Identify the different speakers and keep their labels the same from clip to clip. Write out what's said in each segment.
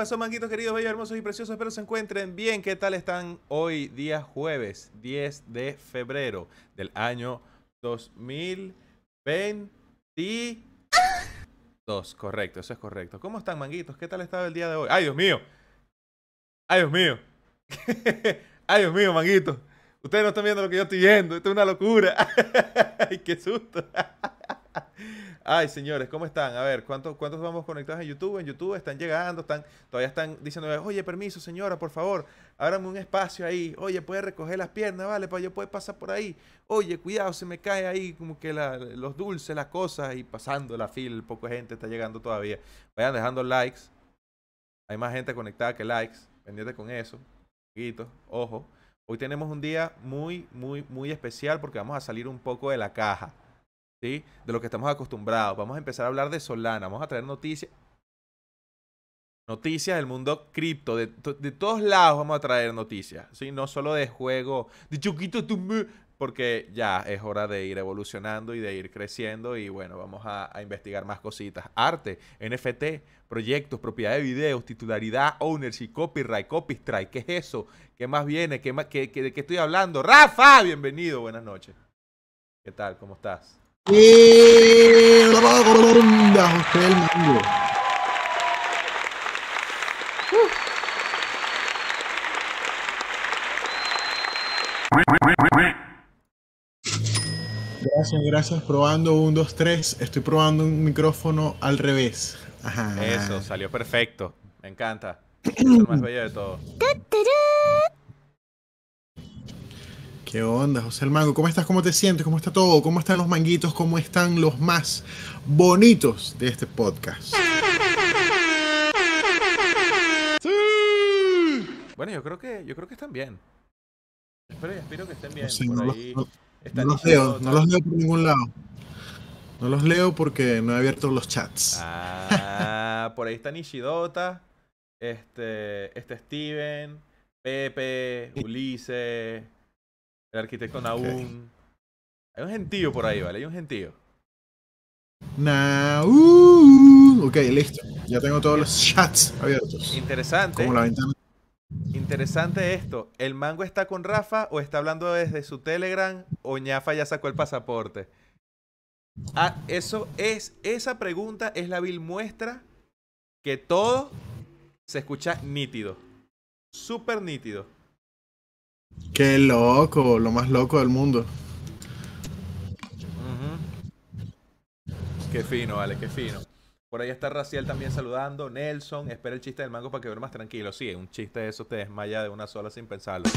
Speaker 1: pasó, manguitos queridos, bellos, hermosos y preciosos? Espero se encuentren bien. ¿Qué tal están hoy, día jueves 10 de febrero del año 2022? Correcto, eso es correcto. ¿Cómo están, manguitos? ¿Qué tal estaba el día de hoy? ¡Ay, Dios mío! ¡Ay, Dios mío! ¡Ay, Dios mío, manguitos! Ustedes no están viendo lo que yo estoy viendo. Esto es una locura. ¡Ay, qué susto! Ay, señores, ¿cómo están? A ver, ¿cuántos, ¿cuántos vamos conectados en YouTube? En YouTube están llegando, están, todavía están diciendo, oye, permiso, señora, por favor, ábrame un espacio ahí. Oye, puede recoger las piernas, vale, para yo poder pasar por ahí. Oye, cuidado, se me cae ahí como que los dulces, las cosas, y pasando la fila, poca gente está llegando todavía. Vayan dejando likes. Hay más gente conectada que likes. Pendiente con eso. Poquito, ojo. Hoy tenemos un día muy, muy, muy especial porque vamos a salir un poco de la caja. ¿Sí? De lo que estamos acostumbrados. Vamos a empezar a hablar de Solana, vamos a traer noticias. Noticias del mundo cripto, de, de, todos lados vamos a traer noticias, ¿sí? No solo de juego, de Chuquito porque ya es hora de ir evolucionando y de ir creciendo y bueno, vamos a, investigar más cositas. Arte, NFT, proyectos, propiedad de videos, titularidad, ownership, copyright, copyright, ¿qué es eso? ¿Qué más viene? ¿Qué, más, ¿De qué estoy hablando? Rafa, bienvenido, buenas noches. ¿Qué tal? ¿Cómo estás?
Speaker 2: Gracias, gracias. Probando un, dos, tres. Estoy probando un micrófono al revés.
Speaker 1: Eso, salió perfecto. Me encanta. Es el más bello de todo.
Speaker 2: ¿Qué onda, José el Mango? ¿Cómo estás? ¿Cómo te sientes? ¿Cómo está todo? ¿Cómo están los manguitos? ¿Cómo están los más bonitos de este podcast?
Speaker 1: ¡Sí! Bueno, yo creo que, yo creo que están bien. Espero y espero que estén bien.
Speaker 2: No, los leo, no los leo por ningún lado. No los leo porque no he abierto los chats.
Speaker 1: Ah, por ahí está Nishidota, este, este Steven, Pepe, Ulises. El arquitecto Naum. Hay un gentío por ahí, ¿vale? Hay un gentío.
Speaker 2: Naum. Ok, listo. Ya tengo todos los chats abiertos.
Speaker 1: Interesante.
Speaker 2: Como la ventana.
Speaker 1: Interesante esto. ¿El mango está con Rafa o está hablando desde su Telegram o ñafa ya sacó el pasaporte? Ah, eso es, esa pregunta es la vil muestra que todo se escucha nítido. Súper nítido.
Speaker 2: Qué loco, lo más loco del mundo.
Speaker 1: Qué fino, vale, qué fino. Por ahí está Raciel también saludando. Nelson, espera el chiste del mango para que más tranquilo. Sí, un chiste de eso te desmaya de una sola sin pensarlo.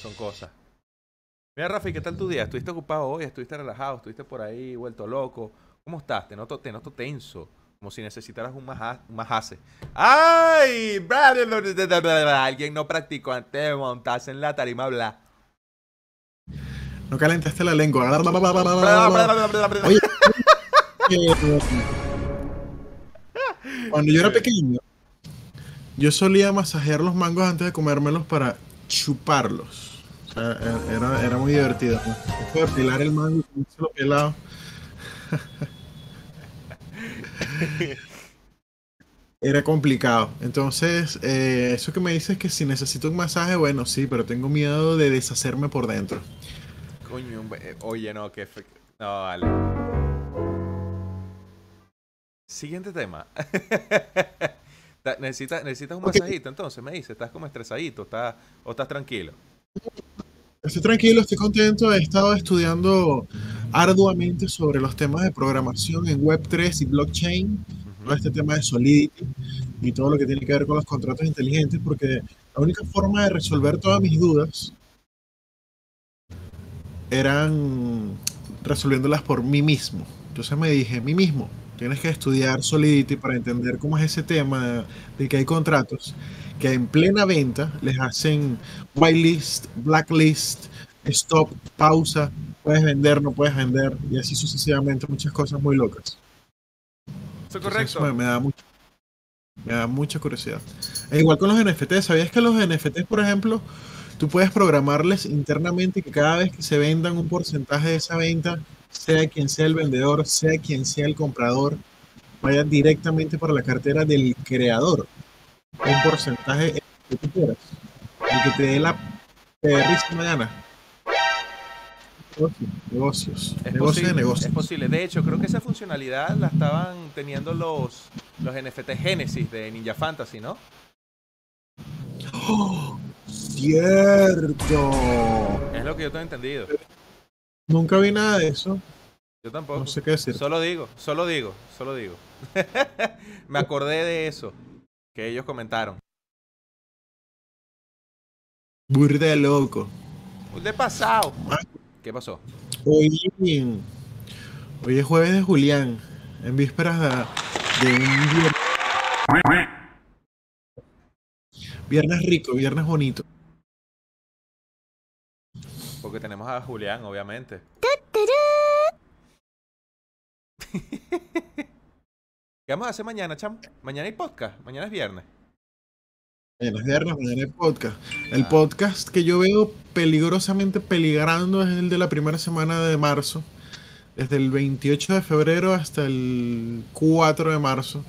Speaker 1: Son cosas. Mira, Rafi, ¿qué tal tu día? ¿Estuviste ocupado hoy? ¿Estuviste relajado? ¿Estuviste por ahí vuelto loco? ¿Cómo estás? Te noto, te noto tenso. Como si necesitaras un majase. ¡Ay! Alguien no practicó antes de montarse en la tarima bla.
Speaker 2: No calentaste la lengua. Oye, cuando yo era pequeño, yo solía masajear los mangos antes de comérmelos para chuparlos. O sea, era, era muy divertido. ¿no? pelar el mango y pelado. Era complicado. Entonces, eh, eso que me dices que si necesito un masaje, bueno, sí, pero tengo miedo de deshacerme por dentro.
Speaker 1: Coño, eh, oye, no, que... No, vale. Siguiente tema. ¿Necesitas, ¿Necesitas un masajito entonces? Me dice, ¿estás como estresadito estás, o estás tranquilo?
Speaker 2: Estoy tranquilo, estoy contento. He estado estudiando arduamente sobre los temas de programación en Web3 y blockchain, todo este tema de Solidity y todo lo que tiene que ver con los contratos inteligentes, porque la única forma de resolver todas mis dudas eran resolviéndolas por mí mismo. Entonces me dije, mí mismo, tienes que estudiar Solidity para entender cómo es ese tema de que hay contratos que en plena venta les hacen whitelist, blacklist, stop, pausa, puedes vender, no puedes vender, y así sucesivamente, muchas cosas muy locas.
Speaker 1: Eso es correcto.
Speaker 2: me, da mucho, me da mucha curiosidad. E igual con los NFTs, ¿sabías que los NFTs, por ejemplo, tú puedes programarles internamente que cada vez que se vendan un porcentaje de esa venta, sea quien sea el vendedor, sea quien sea el comprador, vaya directamente para la cartera del creador. Un porcentaje que tú quieras. El que te dé la perrísima gana. Negocios.
Speaker 1: Es
Speaker 2: Negocios
Speaker 1: posible,
Speaker 2: de negocios.
Speaker 1: es posible. De hecho, creo que esa funcionalidad la estaban teniendo los, los NFT Genesis de Ninja Fantasy, ¿no?
Speaker 2: ¡Oh! ¡Cierto!
Speaker 1: Es lo que yo tengo entendido.
Speaker 2: Nunca vi nada de eso.
Speaker 1: Yo tampoco.
Speaker 2: No sé qué decir.
Speaker 1: Solo digo, solo digo, solo digo. Me acordé de eso que ellos comentaron.
Speaker 2: Burda de loco.
Speaker 1: De pasado. ¿Qué pasó?
Speaker 2: Hoy, hoy es jueves de Julián. En vísperas de, de un viernes. Viernes rico, viernes bonito.
Speaker 1: Porque tenemos a Julián, obviamente. ¿Qué vamos a hacer mañana, chamo? Mañana hay podcast. Mañana es viernes.
Speaker 2: Es viernes, mañana hay podcast. El
Speaker 1: Ah.
Speaker 2: podcast que yo veo peligrosamente peligrando es el de la primera semana de marzo. Desde el 28 de febrero hasta el 4 de marzo.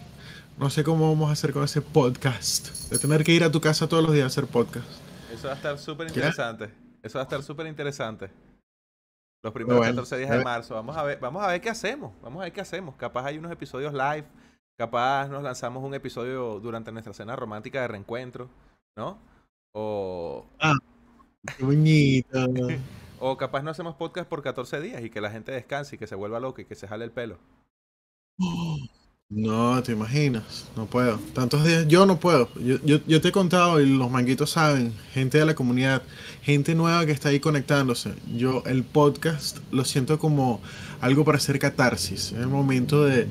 Speaker 2: No sé cómo vamos a hacer con ese podcast. De tener que ir a tu casa todos los días a hacer podcast.
Speaker 1: Eso va a estar súper interesante. Eso va a estar súper interesante. Los primeros
Speaker 2: Bueno,
Speaker 1: 14 días de marzo. Vamos a ver, vamos a ver qué hacemos. Vamos a ver qué hacemos. Capaz hay unos episodios live. Capaz nos lanzamos un episodio durante nuestra cena romántica de reencuentro, ¿no? O,
Speaker 2: Qué bonito.
Speaker 1: o capaz no hacemos podcast por 14 días y que la gente descanse y que se vuelva loca y que se jale el pelo.
Speaker 2: No, te imaginas, no puedo. Tantos días, yo no puedo. Yo, yo, yo te he contado y los manguitos saben, gente de la comunidad, gente nueva que está ahí conectándose. Yo el podcast lo siento como algo para hacer catarsis. Es el momento de,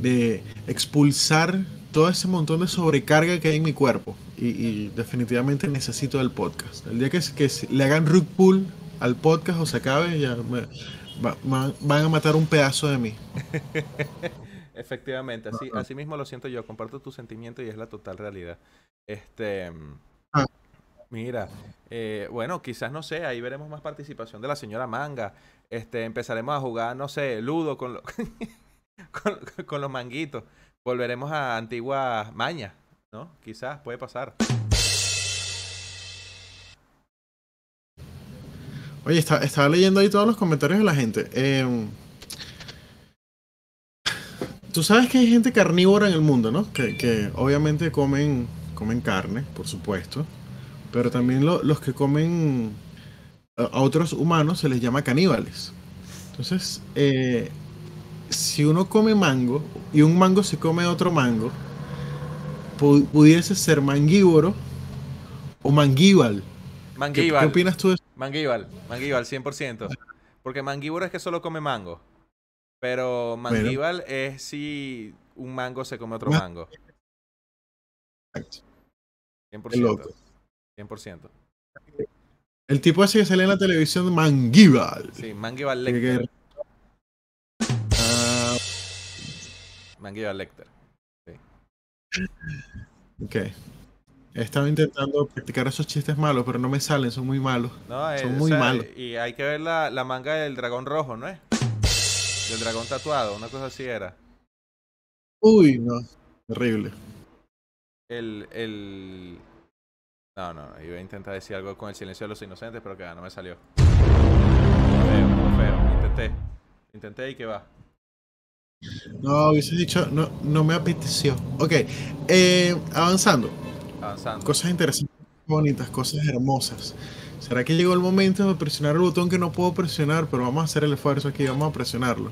Speaker 2: de expulsar todo ese montón de sobrecarga que hay en mi cuerpo. Y, definitivamente necesito el podcast. El día que, que le hagan rug pull al podcast o se acabe, ya me- va- van a matar un pedazo de mí.
Speaker 1: Efectivamente, así, así mismo lo siento yo. Comparto tu sentimiento y es la total realidad. Este.
Speaker 2: Ah.
Speaker 1: Mira, eh, bueno, quizás no sé, ahí veremos más participación de la señora Manga. Este, empezaremos a jugar, no sé, ludo con, lo- con, con los manguitos. Volveremos a antiguas mañas, ¿no? Quizás puede pasar.
Speaker 2: Oye, está- estaba leyendo ahí todos los comentarios de la gente. Em, tú sabes que hay gente carnívora en el mundo, ¿no? Que, que obviamente comen, comen carne, por supuesto. Pero también lo- los que comen a, otros humanos se les llama caníbales. Entonces, eh, si uno come mango y un mango se come otro mango, pu- pudiese ser manguívoro o manguíbal. ¿Qué, qué opinas tú de eso?
Speaker 1: Manguíbal, Manguíbal, 100%. Porque Manguíbal es que solo come mango. Pero Manguíbal es si un mango se come otro
Speaker 2: Ma-
Speaker 1: mango. 100%.
Speaker 2: Qué loco.
Speaker 1: 100%.
Speaker 2: El tipo ese que sale en la televisión, Manguíbal.
Speaker 1: Sí, Manguíbal
Speaker 2: Que-
Speaker 1: Lecter. Manguíbal Lecter.
Speaker 2: ok. He estado intentando practicar esos chistes malos, pero no me salen, son muy malos.
Speaker 1: No, eh,
Speaker 2: Son
Speaker 1: o
Speaker 2: muy
Speaker 1: sea,
Speaker 2: malos.
Speaker 1: Y hay que ver la, la manga del dragón rojo, ¿no es? Del dragón tatuado, una cosa así era.
Speaker 2: Uy, no. Terrible.
Speaker 1: El, el... No, no, iba a intentar decir algo con el silencio de los inocentes, pero que ah, no me salió. Feo, feo. Intenté. Intenté y que va.
Speaker 2: No, hubiese dicho, no, no me apeteció. Ok, eh, avanzando.
Speaker 1: Avanzando.
Speaker 2: Cosas interesantes, bonitas, cosas hermosas. ¿Será que llegó el momento de presionar el botón que no puedo presionar? Pero vamos a hacer el esfuerzo aquí, vamos a presionarlo.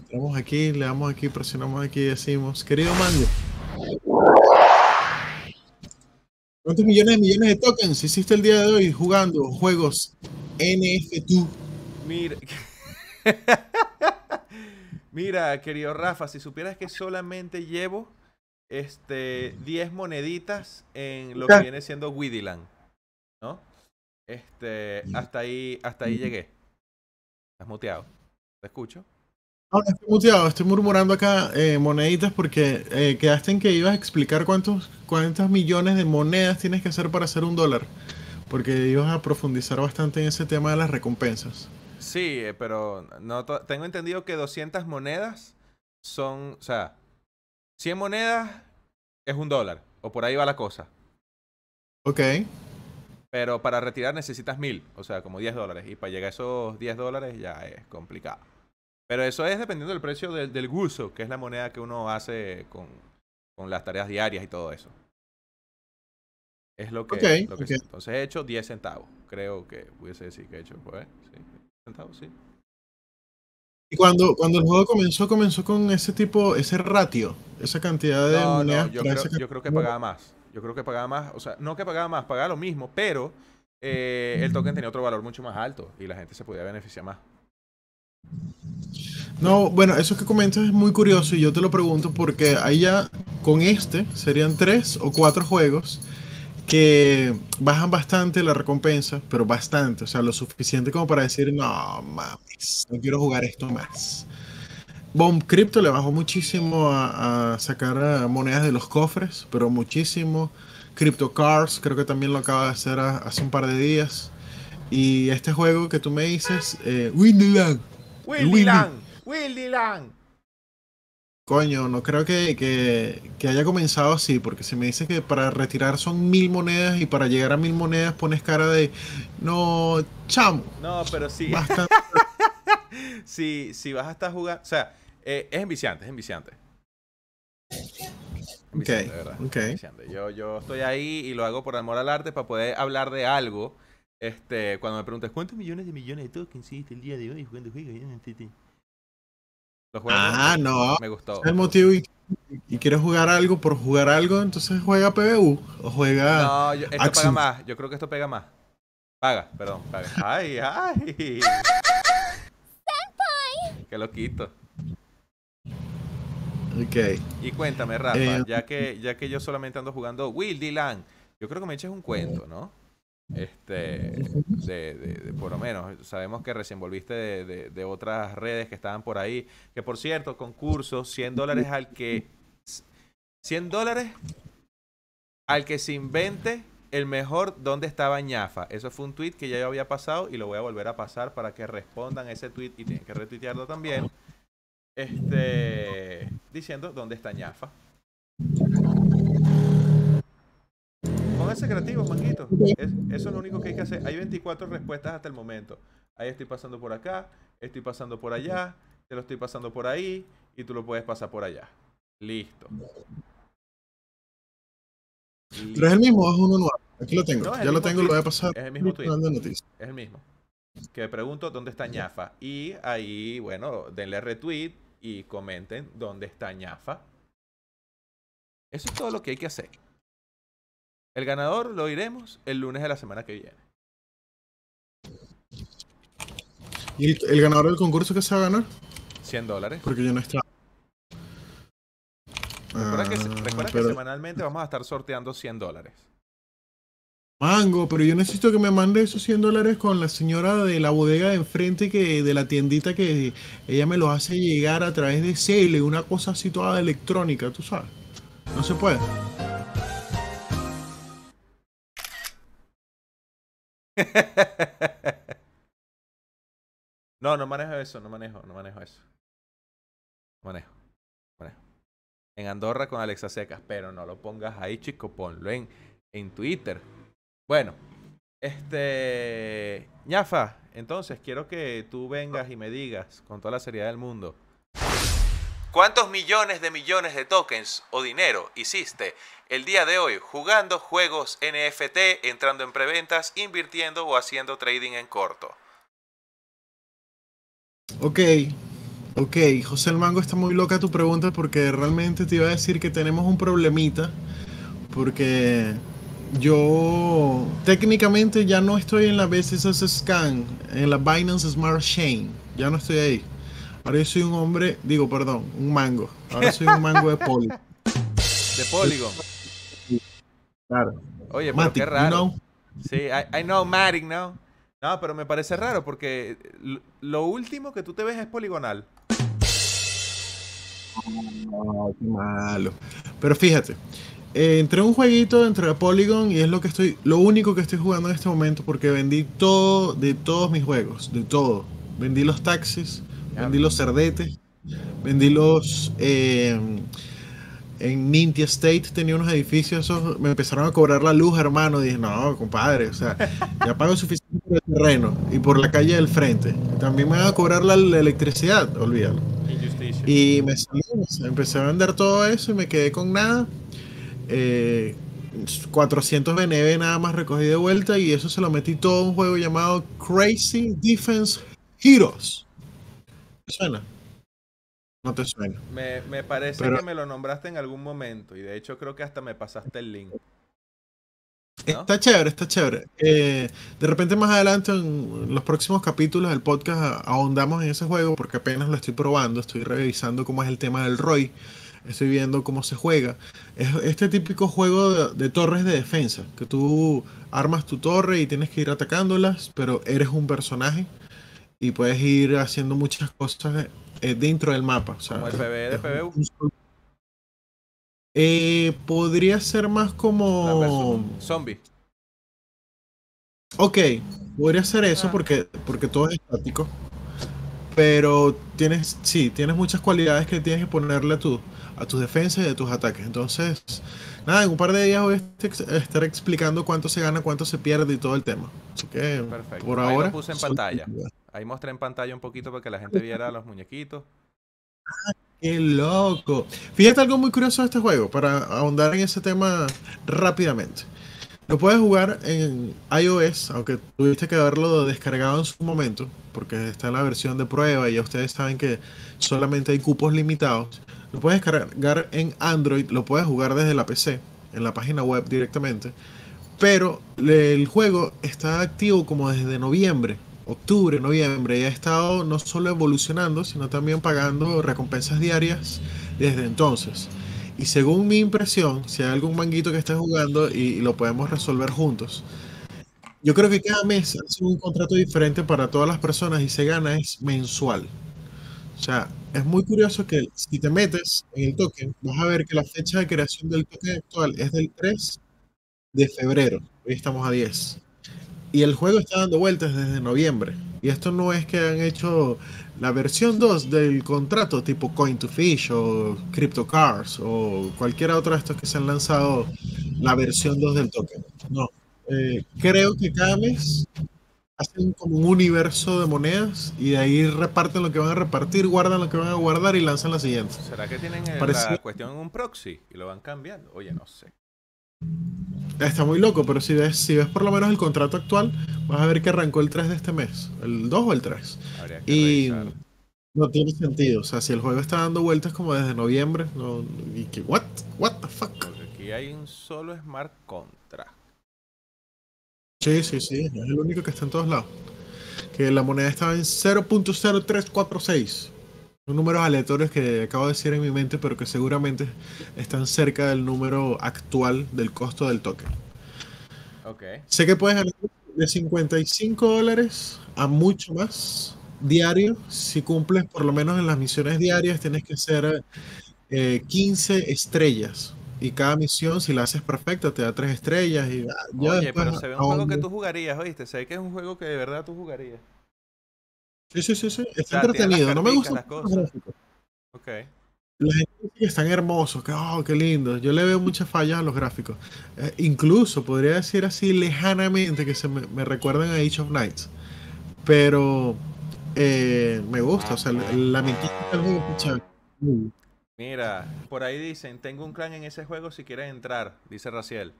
Speaker 2: Entramos aquí, le damos aquí, presionamos aquí y decimos, querido Mango. ¿Cuántos millones de millones de tokens hiciste el día de hoy jugando juegos NFT?
Speaker 1: Mira. Mira, querido Rafa, si supieras que solamente llevo este 10 moneditas en lo que viene siendo Widiland, ¿no? Este, hasta ahí, hasta ahí llegué. Estás muteado. ¿Te escucho?
Speaker 2: No, estoy muteado, estoy murmurando acá eh, moneditas porque eh, quedaste en que ibas a explicar cuántos, cuántas millones de monedas tienes que hacer para hacer un dólar. Porque ibas a profundizar bastante en ese tema de las recompensas.
Speaker 1: Sí, eh, pero no tengo entendido que 200 monedas son, o sea, 100 monedas es un dólar, o por ahí va la cosa.
Speaker 2: Ok.
Speaker 1: Pero para retirar necesitas mil, o sea, como 10 dólares. Y para llegar a esos 10 dólares ya es complicado. Pero eso es dependiendo del precio del, del guso, que es la moneda que uno hace con, con las tareas diarias y todo eso. Es lo que,
Speaker 2: Ok,
Speaker 1: lo que. Entonces he hecho 10 centavos. Creo que pudiese decir que he hecho, pues, sí. 10 centavos, sí.
Speaker 2: Y cuando, cuando el juego comenzó, comenzó con ese tipo, ese ratio, esa cantidad de
Speaker 1: No,
Speaker 2: monedas
Speaker 1: no, yo creo, yo creo que pagaba más. Yo creo que pagaba más. O sea, no que pagaba más, pagaba lo mismo, pero eh, el token tenía otro valor mucho más alto y la gente se podía beneficiar más.
Speaker 2: No, bueno, eso que comentas es muy curioso y yo te lo pregunto porque ahí ya con este serían tres o cuatro juegos que bajan bastante la recompensa, pero bastante, o sea, lo suficiente como para decir, no mames, no quiero jugar esto más. Bomb Crypto le bajó muchísimo a, a sacar eh, monedas de los cofres, pero muchísimo. Crypto Cars creo que también lo acaba de hacer a- hace un par de días. Y este juego que tú me dices, eh, Windyland.
Speaker 1: ¡Willy Lang!
Speaker 2: Coño, no creo que, que- que haya comenzado así, porque si me dice que para retirar son mil monedas y para llegar a mil monedas pones cara de, no, chamo,
Speaker 1: No, pero sí.
Speaker 2: bastante.
Speaker 1: si, si vas a estar jugando. O sea, eh, es enviciante, es enviciante.
Speaker 2: Ok,
Speaker 1: Enviciante, de verdad.
Speaker 2: ok.
Speaker 1: enviciante. Yo, yo estoy ahí y lo hago por amor al arte para poder hablar de algo. Este, cuando me preguntas cuántos millones de millones de tokens hiciste el día de hoy jugando juegos. Los juegos
Speaker 2: Ah, no,
Speaker 1: me gustó.
Speaker 2: el motivo y, y quieres jugar algo por jugar algo, entonces juega PBU o juega...
Speaker 1: No, yo- esto paga
Speaker 2: Axis.
Speaker 1: más. Yo creo que esto pega más. Paga, perdón, paga. Ay, ay. Que lo quito.
Speaker 2: Ok.
Speaker 1: Y cuéntame, Rafa,
Speaker 2: Eh,
Speaker 1: ya que ya que yo solamente ando jugando Will Dylan, yo creo que me eches un cuento, ¿no? Este, de, de- de- por lo menos, sabemos que recién volviste de, de- otras redes que estaban por ahí, que por cierto, concurso, 100 dólares al que, 100 dólares al que se invente el mejor dónde estaba ñafa. Eso fue un tweet que ya yo había pasado y lo voy a volver a pasar para que respondan a ese tweet y tienen que retuitearlo también. Este, diciendo dónde está ñafa. Pónganse creativos, manguitos. Es- eso es lo único que hay que hacer. Hay 24 respuestas hasta el momento. Ahí estoy pasando por acá, estoy pasando por allá, te lo estoy pasando por ahí y tú lo puedes pasar por allá. Listo.
Speaker 2: Pero es el mismo, o es uno nuevo. Aquí lo tengo,
Speaker 1: No,
Speaker 2: ya lo tengo, lo voy a
Speaker 1: tweet.
Speaker 2: pasar.
Speaker 1: Es el mismo tweet. Es el mismo. Que pregunto dónde está ñafa. Y ahí, bueno, denle retweet y comenten dónde está ñafa. Eso es todo lo que hay que hacer. El ganador lo iremos el lunes de la semana que viene.
Speaker 2: ¿Y el, el ganador del concurso que se va a ganar?
Speaker 1: 100 dólares.
Speaker 2: Porque yo no estaba.
Speaker 1: Recuerda, que,
Speaker 2: Ah,
Speaker 1: que
Speaker 2: pero-
Speaker 1: semanalmente vamos a estar sorteando 100 dólares.
Speaker 2: Mango, pero yo necesito que me mande esos 100 dólares con la señora de la bodega de enfrente que de la tiendita que ella me los hace llegar a través de Cele, una cosa así toda electrónica, tú sabes. No se puede.
Speaker 1: No, no manejo eso, no manejo, no manejo eso. Manejo, manejo. En Andorra con Alexa Secas, pero no lo pongas ahí, chico, ponlo en, en Twitter. Bueno, este. ñafa, entonces quiero que tú vengas y me digas con toda la seriedad del mundo. ¿Cuántos millones de millones de tokens o dinero hiciste el día de hoy jugando juegos NFT, entrando en preventas, invirtiendo o haciendo trading en corto?
Speaker 2: Ok, ok, José el Mango está muy loca tu pregunta porque realmente te iba a decir que tenemos un problemita porque yo técnicamente ya no estoy en la BSS Scan, en la Binance Smart Chain, ya no estoy ahí. Ahora yo soy un hombre, digo, perdón, un mango. Ahora soy un mango de poli.
Speaker 1: De Polygon.
Speaker 2: Claro.
Speaker 1: Oye, pero
Speaker 2: Matic,
Speaker 1: qué
Speaker 2: you
Speaker 1: raro.
Speaker 2: know?
Speaker 1: Sí, I, I know Matic, ¿no? No, pero me parece raro porque lo, último que tú te ves es poligonal.
Speaker 2: No, qué malo. Pero fíjate, eh, entré a un jueguito dentro de Polygon y es lo que estoy, lo único que estoy jugando en este momento porque vendí todo de todos mis juegos, de todo. Vendí los taxis, vendí los cerdetes, vendí los, eh, en Ninja State tenía unos edificios, esos, me empezaron a cobrar la luz, hermano. Dije, no, compadre, o sea, ya pago suficiente por el terreno y por la calle del frente. También me van a cobrar la, la electricidad, olvídalo.
Speaker 1: Injusticia.
Speaker 2: Y me sea, empecé a vender todo eso y me quedé con nada. Eh, 400 BNB nada más recogí de vuelta y eso se lo metí todo a un juego llamado Crazy Defense Heroes. ¿Te suena? No te suena.
Speaker 1: Me, me parece
Speaker 2: Pero-
Speaker 1: que me lo nombraste en algún momento y de hecho creo que hasta me pasaste el link. ¿No?
Speaker 2: Está chévere, está chévere. Eh, de repente más adelante en los próximos capítulos del podcast ahondamos en ese juego porque apenas lo estoy probando, estoy revisando cómo es el tema del ROI, estoy viendo cómo se juega. Es este típico juego de, de torres de defensa, que tú armas tu torre y tienes que ir atacándolas, pero eres un personaje y puedes ir haciendo muchas cosas eh, dentro del mapa. O sea,
Speaker 1: Como el PvE de
Speaker 2: Eh, podría ser más como...
Speaker 1: zombie.
Speaker 2: Ok, podría ser eso
Speaker 1: Ah.
Speaker 2: porque, porque todo es estático. Pero tienes, sí, tienes muchas cualidades que tienes que ponerle a, tu, a tus defensas y a tus ataques. Entonces, nada, en un par de días voy a estar explicando cuánto se gana, cuánto se pierde y todo el tema. Así que,
Speaker 1: Perfecto.
Speaker 2: por
Speaker 1: Ahí lo
Speaker 2: ahora.
Speaker 1: puse en pantalla. Ahí mostré en pantalla un poquito para que la gente viera los muñequitos.
Speaker 2: ¡Qué loco! Fíjate algo muy curioso de este juego, para ahondar en ese tema rápidamente. Lo puedes jugar en iOS, aunque tuviste que haberlo descargado en su momento, porque está en la versión de prueba y ya ustedes saben que solamente hay cupos limitados. Lo puedes descargar en Android, lo puedes jugar desde la PC, en la página web directamente. Pero el juego está activo como desde noviembre, octubre, noviembre, y ha estado no solo evolucionando, sino también pagando recompensas diarias desde entonces. Y según mi impresión, si hay algún manguito que esté jugando y, y lo podemos resolver juntos, yo creo que cada mes hace un contrato diferente para todas las personas y se gana es mensual. O sea, es muy curioso que si te metes en el token, vas a ver que la fecha de creación del token actual es del 3 de febrero. Hoy estamos a 10. Y el juego está dando vueltas desde noviembre. Y esto no es que han hecho la versión 2 del contrato tipo Coin to Fish o Crypto Cars o cualquiera otra de estos que se han lanzado la versión 2 del token. No. Eh, creo que cada mes hacen como un universo de monedas y de ahí reparten lo que van a repartir, guardan lo que van a guardar y lanzan la siguiente.
Speaker 1: ¿Será que tienen eh,
Speaker 2: Parece-
Speaker 1: la cuestión en un proxy y lo van cambiando? Oye, no sé.
Speaker 2: Está muy loco, pero si ves, si ves por lo menos el contrato actual, vas a ver que arrancó el 3 de este mes, el 2 o el 3.
Speaker 1: Habría que
Speaker 2: Y
Speaker 1: revisar.
Speaker 2: no tiene sentido. O sea, si el juego está dando vueltas como desde noviembre, no, y que, what? What the fuck?
Speaker 1: Porque aquí hay un solo smart contract.
Speaker 2: Sí, sí, sí, es el único que está en todos lados. Que la moneda estaba en 0.0346. Son números aleatorios que acabo de decir en mi mente, pero que seguramente están cerca del número actual del costo del token.
Speaker 1: Ok.
Speaker 2: Sé que puedes ganar de 55 dólares a mucho más diario. Si cumples por lo menos en las misiones diarias, tienes que eh, 15 estrellas. Y cada misión, si la haces perfecta, te da 3 estrellas. Y, ya
Speaker 1: Oye,
Speaker 2: después
Speaker 1: pero se ve un juego que tú jugarías, ¿oíste? Se ve que es un juego que de verdad tú jugarías.
Speaker 2: Sí, sí, sí, sí. Está
Speaker 1: sea,
Speaker 2: entretenido. No me gustan
Speaker 1: las
Speaker 2: los gráficos.
Speaker 1: Ok.
Speaker 2: La gente dice que están hermosos, que oh, qué lindo. Yo le veo muchas fallas a los gráficos. Eh, incluso podría decir así lejanamente que se me, me recuerdan a Age of Nights. Pero eh, me gusta, o sea, la, la mecánica del juego chévere.
Speaker 1: Mira, por ahí dicen, tengo un clan en ese juego si quieres entrar, dice Raciel.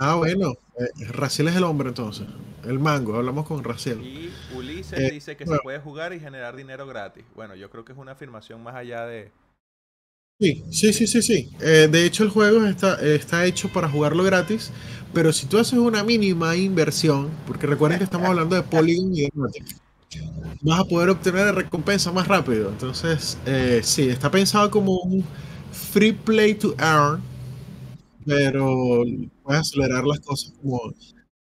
Speaker 2: Ah, bueno, eh, Raciel es el hombre entonces. El mango, hablamos con Raciel.
Speaker 1: Y Ulises
Speaker 2: Eh,
Speaker 1: dice que
Speaker 2: bueno.
Speaker 1: se puede jugar y generar dinero gratis. Bueno, yo creo que es una afirmación más allá de...
Speaker 2: Sí, sí, sí, sí, sí. Eh, de hecho, el juego está, está hecho para jugarlo gratis, pero si tú haces una mínima inversión, porque recuerden que estamos hablando de Polygon y de vas a poder obtener recompensa más rápido. Entonces, eh, sí, está pensado como un free play to earn, pero puedes acelerar las cosas como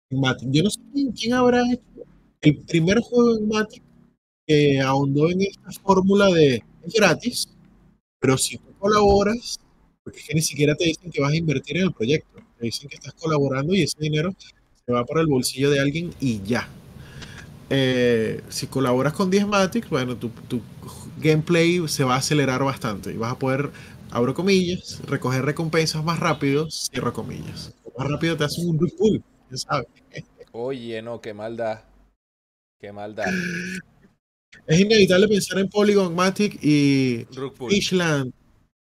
Speaker 2: en Matic. Yo no sé quién, habrá hecho el primer juego en Matic que ahondó en esta fórmula de es gratis, pero si tú colaboras, porque es que ni siquiera te dicen que vas a invertir en el proyecto, te dicen que estás colaborando y ese dinero se va para el bolsillo de alguien y ya. Eh, si colaboras con 10 Matics, bueno, tu, tu gameplay se va a acelerar bastante y vas a poder abro comillas, recoger recompensas más rápido, cierro comillas. Más rápido te hacen un pull, ya sabes.
Speaker 1: Oye, no, qué maldad. Qué maldad.
Speaker 2: Es inevitable pensar en Polygon, Matic y. Fishland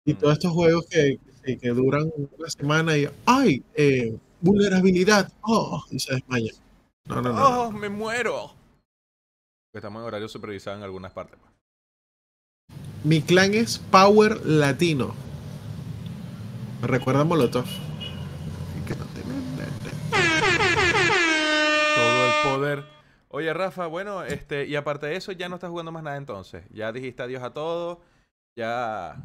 Speaker 2: y
Speaker 1: Mm.
Speaker 2: todos estos juegos que, que, que duran una semana y ¡ay! eh, vulnerabilidad. ¡Oh! Y se desmaya. No, no, no.
Speaker 1: ¡Oh, me muero! Estamos en horario supervisado en algunas partes. pues.
Speaker 2: Mi clan es Power Latino. Me recuerda Molotov.
Speaker 1: Todo el poder. Oye, Rafa, bueno, este, y aparte de eso, ya no estás jugando más nada entonces. Ya dijiste adiós a todo. Ya.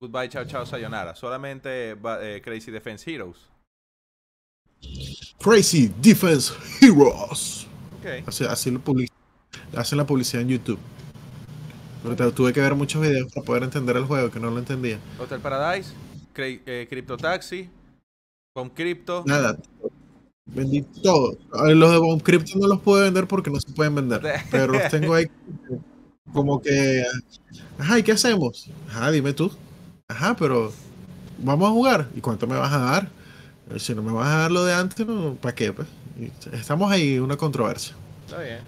Speaker 1: Goodbye, chao, chao, sayonara. Solamente eh, Crazy Defense Heroes.
Speaker 2: Crazy Defense Heroes.
Speaker 1: Ok.
Speaker 2: Así, así lo public- hacen la publicidad en YouTube. Pero tuve que ver muchos videos para poder entender el juego, que no lo entendía.
Speaker 1: Hotel Paradise, eh, Crypto Taxi, Crypto.
Speaker 2: Nada. Vendí todo. Ver, Los de Bomb Crypto no los puedo vender porque no se pueden vender. Pero los tengo ahí como que. Ajá, ¿y qué hacemos? Ajá, dime tú. Ajá, pero vamos a jugar. ¿Y cuánto me vas a dar? Eh, Si no me vas a dar lo de antes, no, ¿para qué? Pues? Estamos ahí, una controversia.
Speaker 1: Está bien.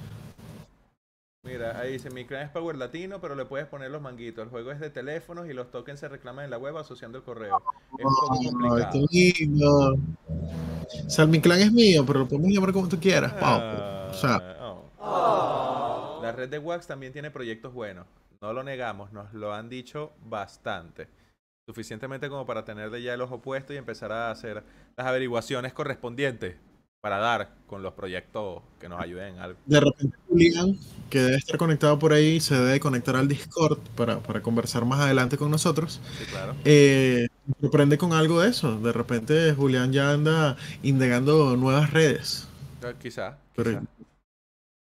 Speaker 1: Mira, ahí dice, mi clan es Power Latino, pero le puedes poner los manguitos. El juego es de teléfonos y los tokens se reclaman en la web asociando el correo. Es un poco
Speaker 2: Ay,
Speaker 1: complicado.
Speaker 2: qué lindo. O sea, mi clan es mío, pero lo podemos llamar como tú quieras, papo. O sea,
Speaker 1: Ah, oh. La red de Wax también tiene proyectos buenos. No lo negamos, nos lo han dicho bastante. Suficientemente como para tener de ya el ojo puesto y empezar a hacer las averiguaciones correspondientes para dar con los proyectos que nos ayuden en algo.
Speaker 2: de repente Julián, que debe estar conectado por ahí, se debe conectar al Discord para, para conversar más adelante con nosotros.
Speaker 1: Sí, claro.
Speaker 2: Eh, sorprende con algo de eso. De repente Julián ya anda indagando nuevas redes.
Speaker 1: Eh, Quizá.
Speaker 2: Pero
Speaker 1: quizá.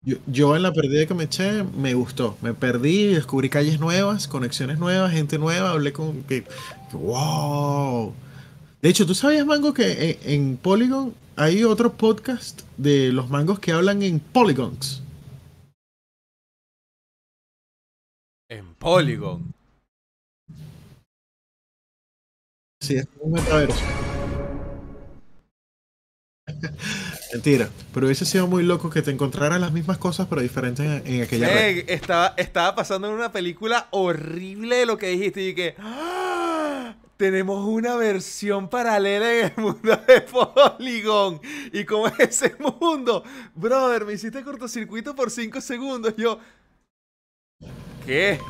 Speaker 2: yo, yo en la perdida que me eché me gustó. Me perdí, descubrí calles nuevas, conexiones nuevas, gente nueva, hablé con que, que wow. De hecho, ¿tú sabías, Mango, que en, en Polygon hay otro podcast de los mangos que hablan en polygons?
Speaker 1: En Polygon.
Speaker 2: Sí, es un metaverso. Mentira, pero hubiese sido muy loco que te encontraras las mismas cosas pero diferentes en, en aquella red.
Speaker 1: Ey, estaba, estaba pasando en una película horrible de lo que dijiste y que ¡Ah! Tenemos una versión paralela en el mundo de Polygon. ¿Y cómo es ese mundo? Brother, me hiciste cortocircuito por 5 segundos. Yo, ¿qué?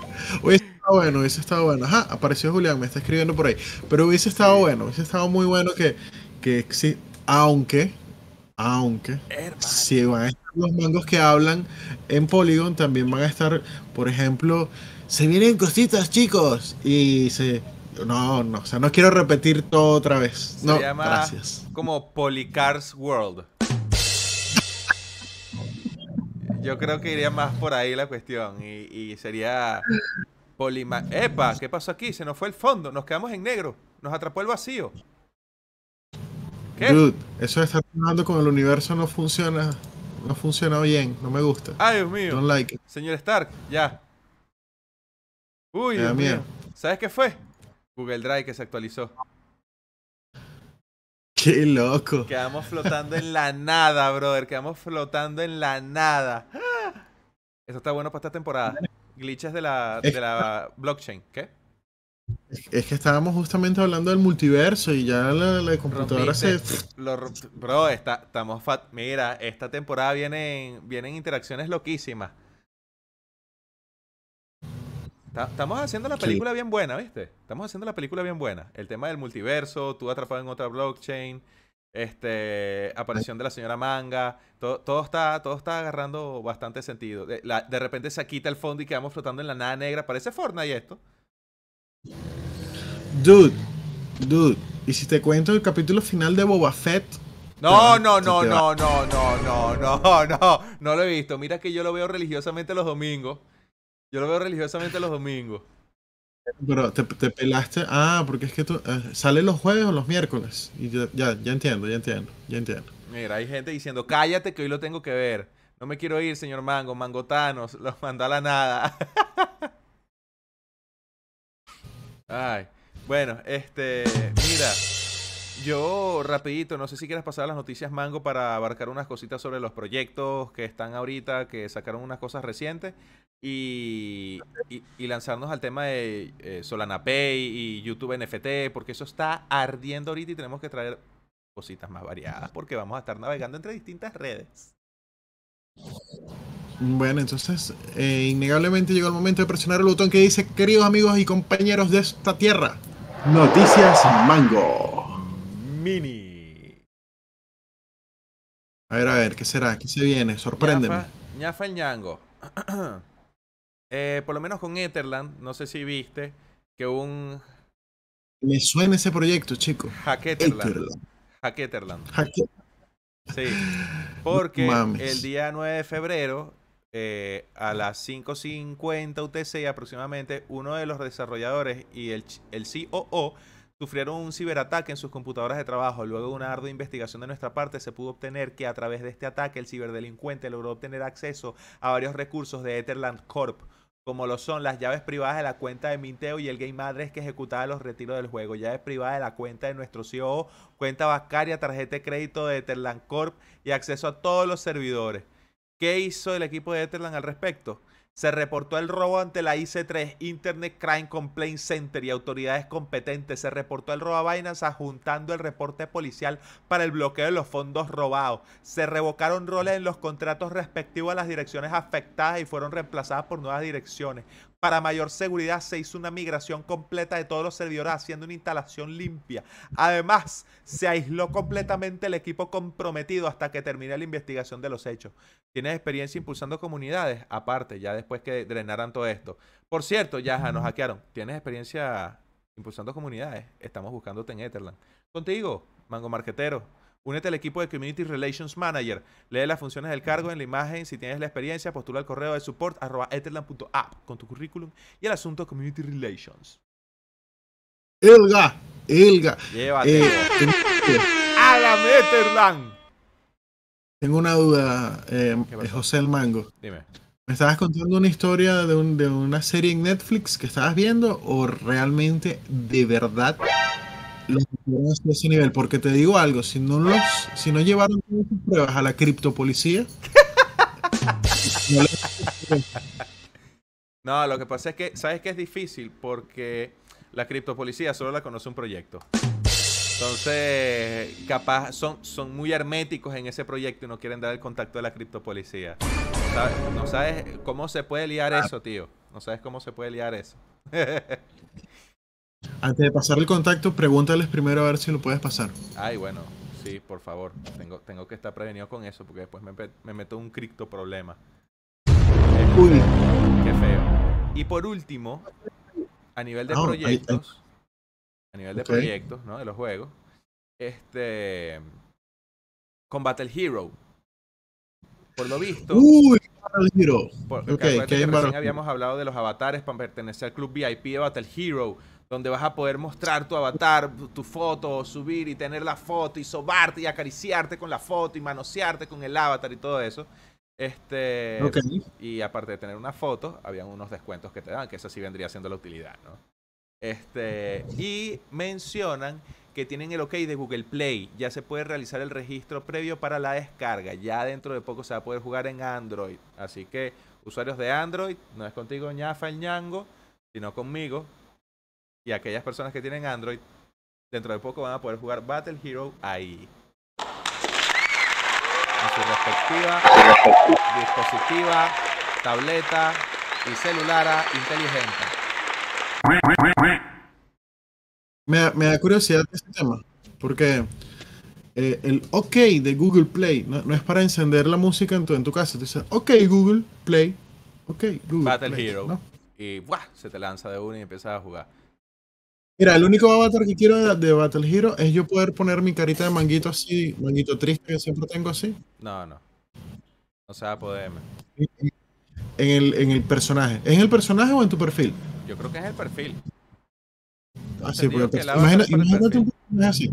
Speaker 2: Hubiese estado bueno, hubiese estado bueno. Ajá, apareció Julián, me está escribiendo por ahí. Pero hubiese estado bueno, hubiese estado muy bueno que, que sí, aunque, aunque,
Speaker 1: Hermano.
Speaker 2: si van a estar los mangos que hablan en Polygon, también van a estar, por ejemplo, se vienen cositas, chicos. Y se. No, no, o sea, no quiero repetir todo otra vez.
Speaker 1: Se
Speaker 2: No,
Speaker 1: llama
Speaker 2: gracias.
Speaker 1: como Polycars World. Yo creo que iría más por ahí la cuestión. Y, y sería. Polima. ¡Epa! ¿Qué pasó aquí? Se nos fue el fondo. Nos quedamos en negro. Nos atrapó el vacío. ¿Qué?
Speaker 2: Dude, eso de estar trabajando con el universo no funciona. No funciona bien, no me gusta.
Speaker 1: ¡Ay, Dios mío!
Speaker 2: Don't like it.
Speaker 1: Señor Stark, ya. Uy, Dios mío. ¿Sabes qué fue? Google Drive que se actualizó.
Speaker 2: Qué loco.
Speaker 1: Quedamos flotando en la nada, brother. Quedamos flotando en la nada. Eso está bueno para esta temporada. Glitches de la, de la blockchain. ¿Qué?
Speaker 2: Es que estábamos justamente hablando del multiverso y ya la, la computadora se.
Speaker 1: Rompiste. Lo romp- Bro, está, estamos fat. Mira, esta temporada vienen, vienen interacciones loquísimas. Ta- Estamos haciendo la
Speaker 2: Sí.
Speaker 1: película bien buena, ¿viste? Estamos haciendo la película bien buena. El tema del multiverso, tú atrapado en otra blockchain, este, aparición de la señora Manga, todo, todo está, todo está agarrando bastante sentido. De, la- de repente se quita el fondo y quedamos flotando en la nada negra. Parece Fortnite esto.
Speaker 2: Dude, dude. Y si te cuento el capítulo final de Boba Fett.
Speaker 1: No, no, no, no,
Speaker 2: va-
Speaker 1: no, no, no, no, no, no lo he visto. Mira que yo lo veo religiosamente los domingos. Yo lo veo religiosamente los domingos.
Speaker 2: Pero te, te pelaste. Ah, porque es que tú. eh, ¿Sale los jueves o los miércoles? Y ya, ya, ya entiendo, ya entiendo, ya entiendo.
Speaker 1: Mira, hay gente diciendo, cállate que hoy lo tengo que ver. No me quiero ir, señor Mango, Mangotanos, los mandó a la nada. Ay, Bueno, este, mira, yo rapidito, no sé si quieres pasar las noticias Mango para abarcar unas cositas sobre los proyectos que están ahorita, que sacaron unas cosas recientes y, y, y lanzarnos al tema de eh, Solana Pay y YouTube NFT, porque eso está ardiendo ahorita y tenemos que traer cositas más variadas, porque vamos a estar navegando entre distintas redes.
Speaker 2: Bueno, entonces, eh, innegablemente llegó el momento de presionar el botón que dice, queridos amigos y compañeros de esta tierra, Noticias Mango.
Speaker 1: Mini.
Speaker 2: A ver, a ver, ¿qué será? ¿Qué se viene? Sorpréndeme.
Speaker 1: Ñafa, Ñafa el Ñango. Eh, por lo menos con Etherland, no sé si viste que un
Speaker 2: Me suena ese proyecto, chico.
Speaker 1: Hacketerland. Hacketerland.
Speaker 2: Hacke-
Speaker 1: Sí. Porque
Speaker 2: Mames.
Speaker 1: el día 9 de febrero, eh, a las 5.50 UTC aproximadamente, uno de los desarrolladores y el, el COO sufrieron un ciberataque en sus computadoras de trabajo. Luego de una ardua investigación de nuestra parte, se pudo obtener que a través de este ataque el ciberdelincuente logró obtener acceso a varios recursos de Etherland Corp, como lo son las llaves privadas de la cuenta de Minteo y el game address que ejecutaba los retiros del juego, llaves privadas de la cuenta de nuestro COO, cuenta bancaria, tarjeta de crédito de Etherland Corp y acceso a todos los servidores. ¿Qué hizo el equipo de Etherland al respecto? Se reportó el robo ante la IC3, Internet Crime Complaint Center y autoridades competentes. Se reportó el robo a Binance adjuntando el reporte policial para el bloqueo de los fondos robados. Se revocaron roles en los contratos respectivos a las direcciones afectadas y fueron reemplazadas por nuevas direcciones. Para mayor seguridad se hizo una migración completa de todos los servidores haciendo una instalación limpia. Además, se aisló completamente el equipo comprometido hasta que termine la investigación de los hechos. ¿Tienes experiencia impulsando comunidades? Aparte, ya después que drenaran todo esto. Por cierto, ya nos hackearon. ¿Tienes experiencia impulsando comunidades? Estamos buscándote en Etherland. Contigo, Mango Marquetero. Únete al equipo de Community Relations Manager. Lee las funciones del cargo en la imagen. Si tienes la experiencia, postula al correo de support con tu currículum y el asunto Community Relations.
Speaker 2: Elga, Elga.
Speaker 1: Llévate.
Speaker 2: Eh, tengo,
Speaker 1: ¡Hágame Etherland!
Speaker 2: tengo una duda, eh,
Speaker 1: ¿Qué pasó?
Speaker 2: José el Mango.
Speaker 1: Dime.
Speaker 2: ¿Me estabas contando una historia de, un- de una serie en Netflix que estabas viendo o realmente, de verdad, los hasta ese nivel? Porque te digo algo, si no los, si no llevaron todas sus pruebas a la criptopolicía, no le-
Speaker 1: No, lo que pasa es que, ¿sabes qué es difícil? Porque la criptopolicía solo la conoce un proyecto. Entonces, capaz son, son muy herméticos en ese proyecto y no quieren dar el contacto de la criptopolicía. ¿Sabes? No sabes cómo se puede liar eso, tío. No sabes cómo se puede liar eso.
Speaker 2: antes de pasar el contacto, pregúntales primero a ver si lo puedes pasar.
Speaker 1: Ay, bueno, sí, por favor. Tengo, tengo que estar prevenido con eso porque después me, me meto un cripto problema.
Speaker 2: Uy,
Speaker 1: Qué feo. Y por último, a nivel de
Speaker 2: Ah, ahí-
Speaker 1: proyectos, a nivel de proyectos, ¿no? De los juegos, este, con Battle Hero, por lo visto,
Speaker 2: uy, Battle Hero.
Speaker 1: por,
Speaker 2: ok,
Speaker 1: acuérdate
Speaker 2: ¿qué
Speaker 1: que
Speaker 2: Hero?
Speaker 1: habíamos hablado de los avatares para pertenecer al club VIP de Battle Hero, donde vas a poder mostrar tu avatar, tu- foto, subir y tener la foto y sobarte y acariciarte con la foto y manosearte con el avatar y todo eso. Este, y aparte de tener una foto, habían unos descuentos que te dan, que eso sí vendría siendo la utilidad, ¿no? Este, y mencionan que tienen el OK de Google Play. Ya se puede realizar el registro previo para la descarga. Ya dentro de poco se va a poder jugar en Android. Así que, usuarios de Android, no es contigo ñafa el ñango, sino conmigo. Y aquellas personas que tienen Android, dentro de poco van a poder jugar Battle Hero ahí. En su respectiva dispositiva, tableta y celular inteligente.
Speaker 2: Me, da- me da curiosidad ese tema, porque eh, el OK de Google Play no, no es para encender la música en tu, en tu casa. Tú dices, OK Google Play, OK Google
Speaker 1: Battle
Speaker 2: Play",
Speaker 1: Hero.
Speaker 2: ¿no?
Speaker 1: Y ¡buah! se te lanza de una y empiezas a jugar.
Speaker 2: Mira, el único avatar que quiero de, de Battle Hero es yo poder poner mi carita de manguito así, manguito triste que siempre tengo así,
Speaker 1: No, no. No se va a poder.
Speaker 2: en el, en el personaje. ¿Es en el personaje o en tu perfil?
Speaker 1: Yo creo que es el perfil.
Speaker 2: Así,
Speaker 1: entendido
Speaker 2: porque imagina- imagínate un personaje así.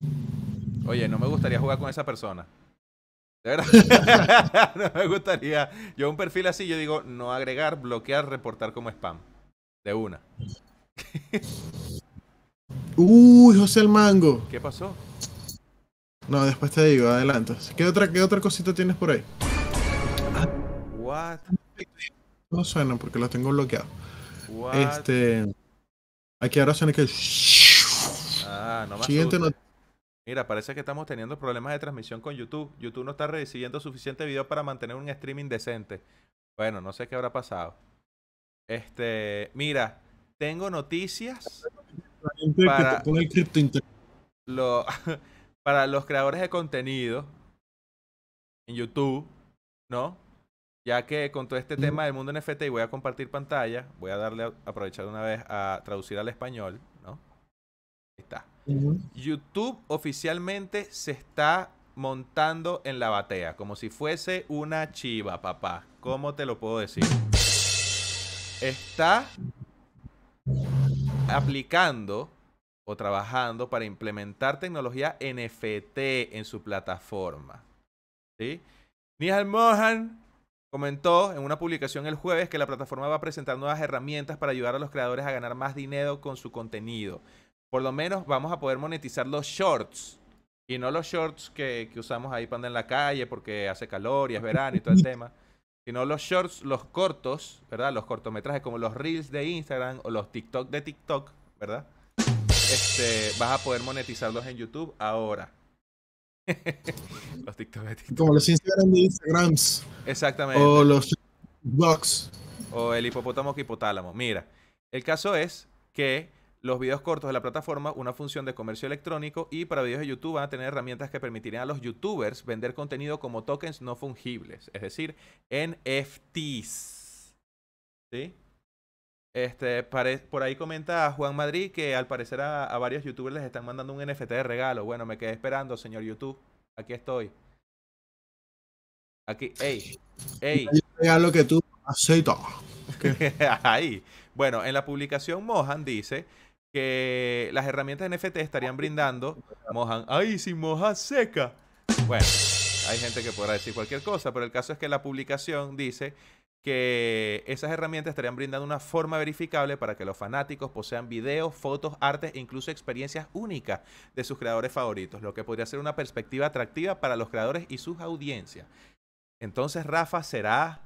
Speaker 1: Mm. Oye, no me gustaría jugar con esa persona. De verdad. no me gustaría. Yo un perfil así, yo digo no agregar, bloquear, reportar como spam. De una.
Speaker 2: Uy, José el Mango.
Speaker 1: ¿Qué pasó?
Speaker 2: No, después te digo, adelante. ¿Qué otra, qué otra cosita tienes por ahí?
Speaker 1: What?
Speaker 2: No suena porque lo tengo bloqueado.
Speaker 1: What?
Speaker 2: Este. Aquí ahora suena que.
Speaker 1: Ah, no me
Speaker 2: Siguiente
Speaker 1: asustes. Mira, parece que estamos teniendo problemas de transmisión con YouTube. YouTube no está recibiendo suficiente video para mantener un streaming decente. Bueno, no sé qué habrá pasado. Este, mira, tengo noticias Para- lo- para los creadores de contenido en YouTube, ¿no? Ya que con todo este tema del mundo NFT y voy a compartir pantalla, voy a darle a aprovechar una vez a traducir al español, ¿no? Ahí está. YouTube oficialmente se está montando en la batea, como si fuese una chiva, papá. ¿Cómo te lo puedo decir? Está aplicando o trabajando para implementar tecnología NFT en su plataforma. ¿Sí? Nihal Mohan comentó en una publicación el jueves que la plataforma va a presentar nuevas herramientas para ayudar a los creadores a ganar más dinero con su contenido. Por lo menos vamos a poder monetizar los shorts. Y no los shorts que, que usamos ahí para andar en la calle porque hace calor y es verano y todo el tema. Sino los shorts, los cortos, ¿verdad? Los cortometrajes como los reels de Instagram o los TikTok de TikTok, ¿verdad? Este, vas a poder monetizarlos en YouTube ahora. los TikTok de TikTok.
Speaker 2: Como los Instagram de Instagrams.
Speaker 1: Exactamente.
Speaker 2: O los blogs.
Speaker 1: O el hipopótamo que hipotálamo. Mira, el caso es que los videos cortos de la plataforma, una función de comercio electrónico y para videos de YouTube van a tener herramientas que permitirían a los youtubers vender contenido como tokens no fungibles, es decir, NFTs. ¿Sí? Este, por ahí comenta Juan Madrid que al parecer a, a varios youtubers les están mandando un NFT de regalo. Bueno, me quedé esperando, señor YouTube. Aquí estoy. Aquí, ey, ey.
Speaker 2: Regalo que tú aceitas.
Speaker 1: Ahí. Bueno, en la publicación Mohan dice que las herramientas NFT estarían brindando Mohan. ¡Ay, si Mohan seca! Bueno, hay gente que podrá decir cualquier cosa, pero el caso es que la publicación dice que esas herramientas estarían brindando una forma verificable para que los fanáticos posean videos, fotos, artes e incluso experiencias únicas de sus creadores favoritos, lo que podría ser una perspectiva atractiva para los creadores y sus audiencias. Entonces, Rafa, ¿será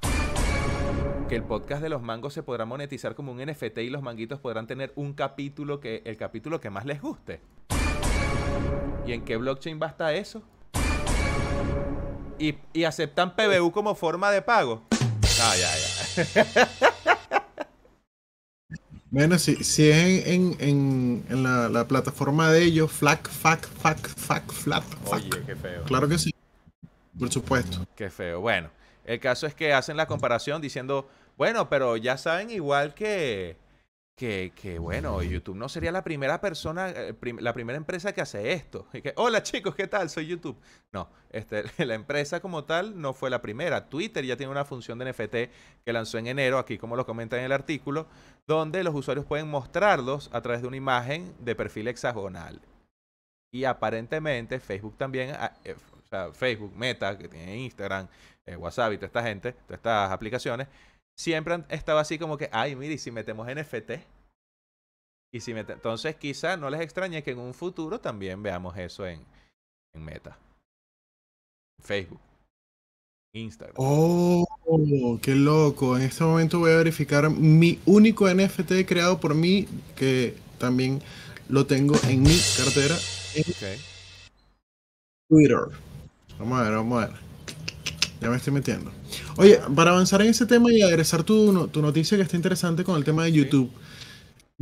Speaker 1: que el podcast de los mangos se podrá monetizar como un NFT y los manguitos podrán tener un capítulo que el capítulo que más les guste. ¿Y en qué blockchain va a estar eso? ¿Y, y aceptan PBU como forma de pago? No, ya, ya.
Speaker 2: Bueno, si, si es en, en, en, en la, la plataforma de ellos, FLAC, FAC, FAC, FAC, FLAP, FAC.
Speaker 1: Oye, qué feo.
Speaker 2: Claro que sí. Por supuesto.
Speaker 1: Qué feo. Bueno, el caso es que hacen la comparación diciendo, bueno, pero ya saben igual que, que, bueno, YouTube no sería la primera persona, eh, la primera empresa que hace esto. Y que, hola chicos, ¿qué tal? Soy YouTube. No, este, la empresa como tal no fue la primera. Twitter ya tiene una función de NFT que lanzó en enero, aquí como lo comenta en el artículo, donde los usuarios pueden mostrarlos a través de una imagen de perfil hexagonal. Y aparentemente Facebook también, ah, eh, o sea, Facebook, Meta, que tiene Instagram, eh, WhatsApp y toda esta gente, todas estas aplicaciones, siempre han estado así como que, ay, mire, ¿y si metemos NFT? Y si mete- Entonces quizá no les extrañe que en un futuro también veamos eso en, en Meta. Facebook. Instagram.
Speaker 2: Oh, qué loco. En este momento voy a verificar mi único NFT creado por mí, que también lo tengo en mi cartera en
Speaker 1: Ok.
Speaker 2: Twitter. Vamos a ver, vamos a ver. Ya me estoy metiendo. Oye, para avanzar en ese tema y aderezar tu, no- tu noticia que está interesante con el tema de YouTube.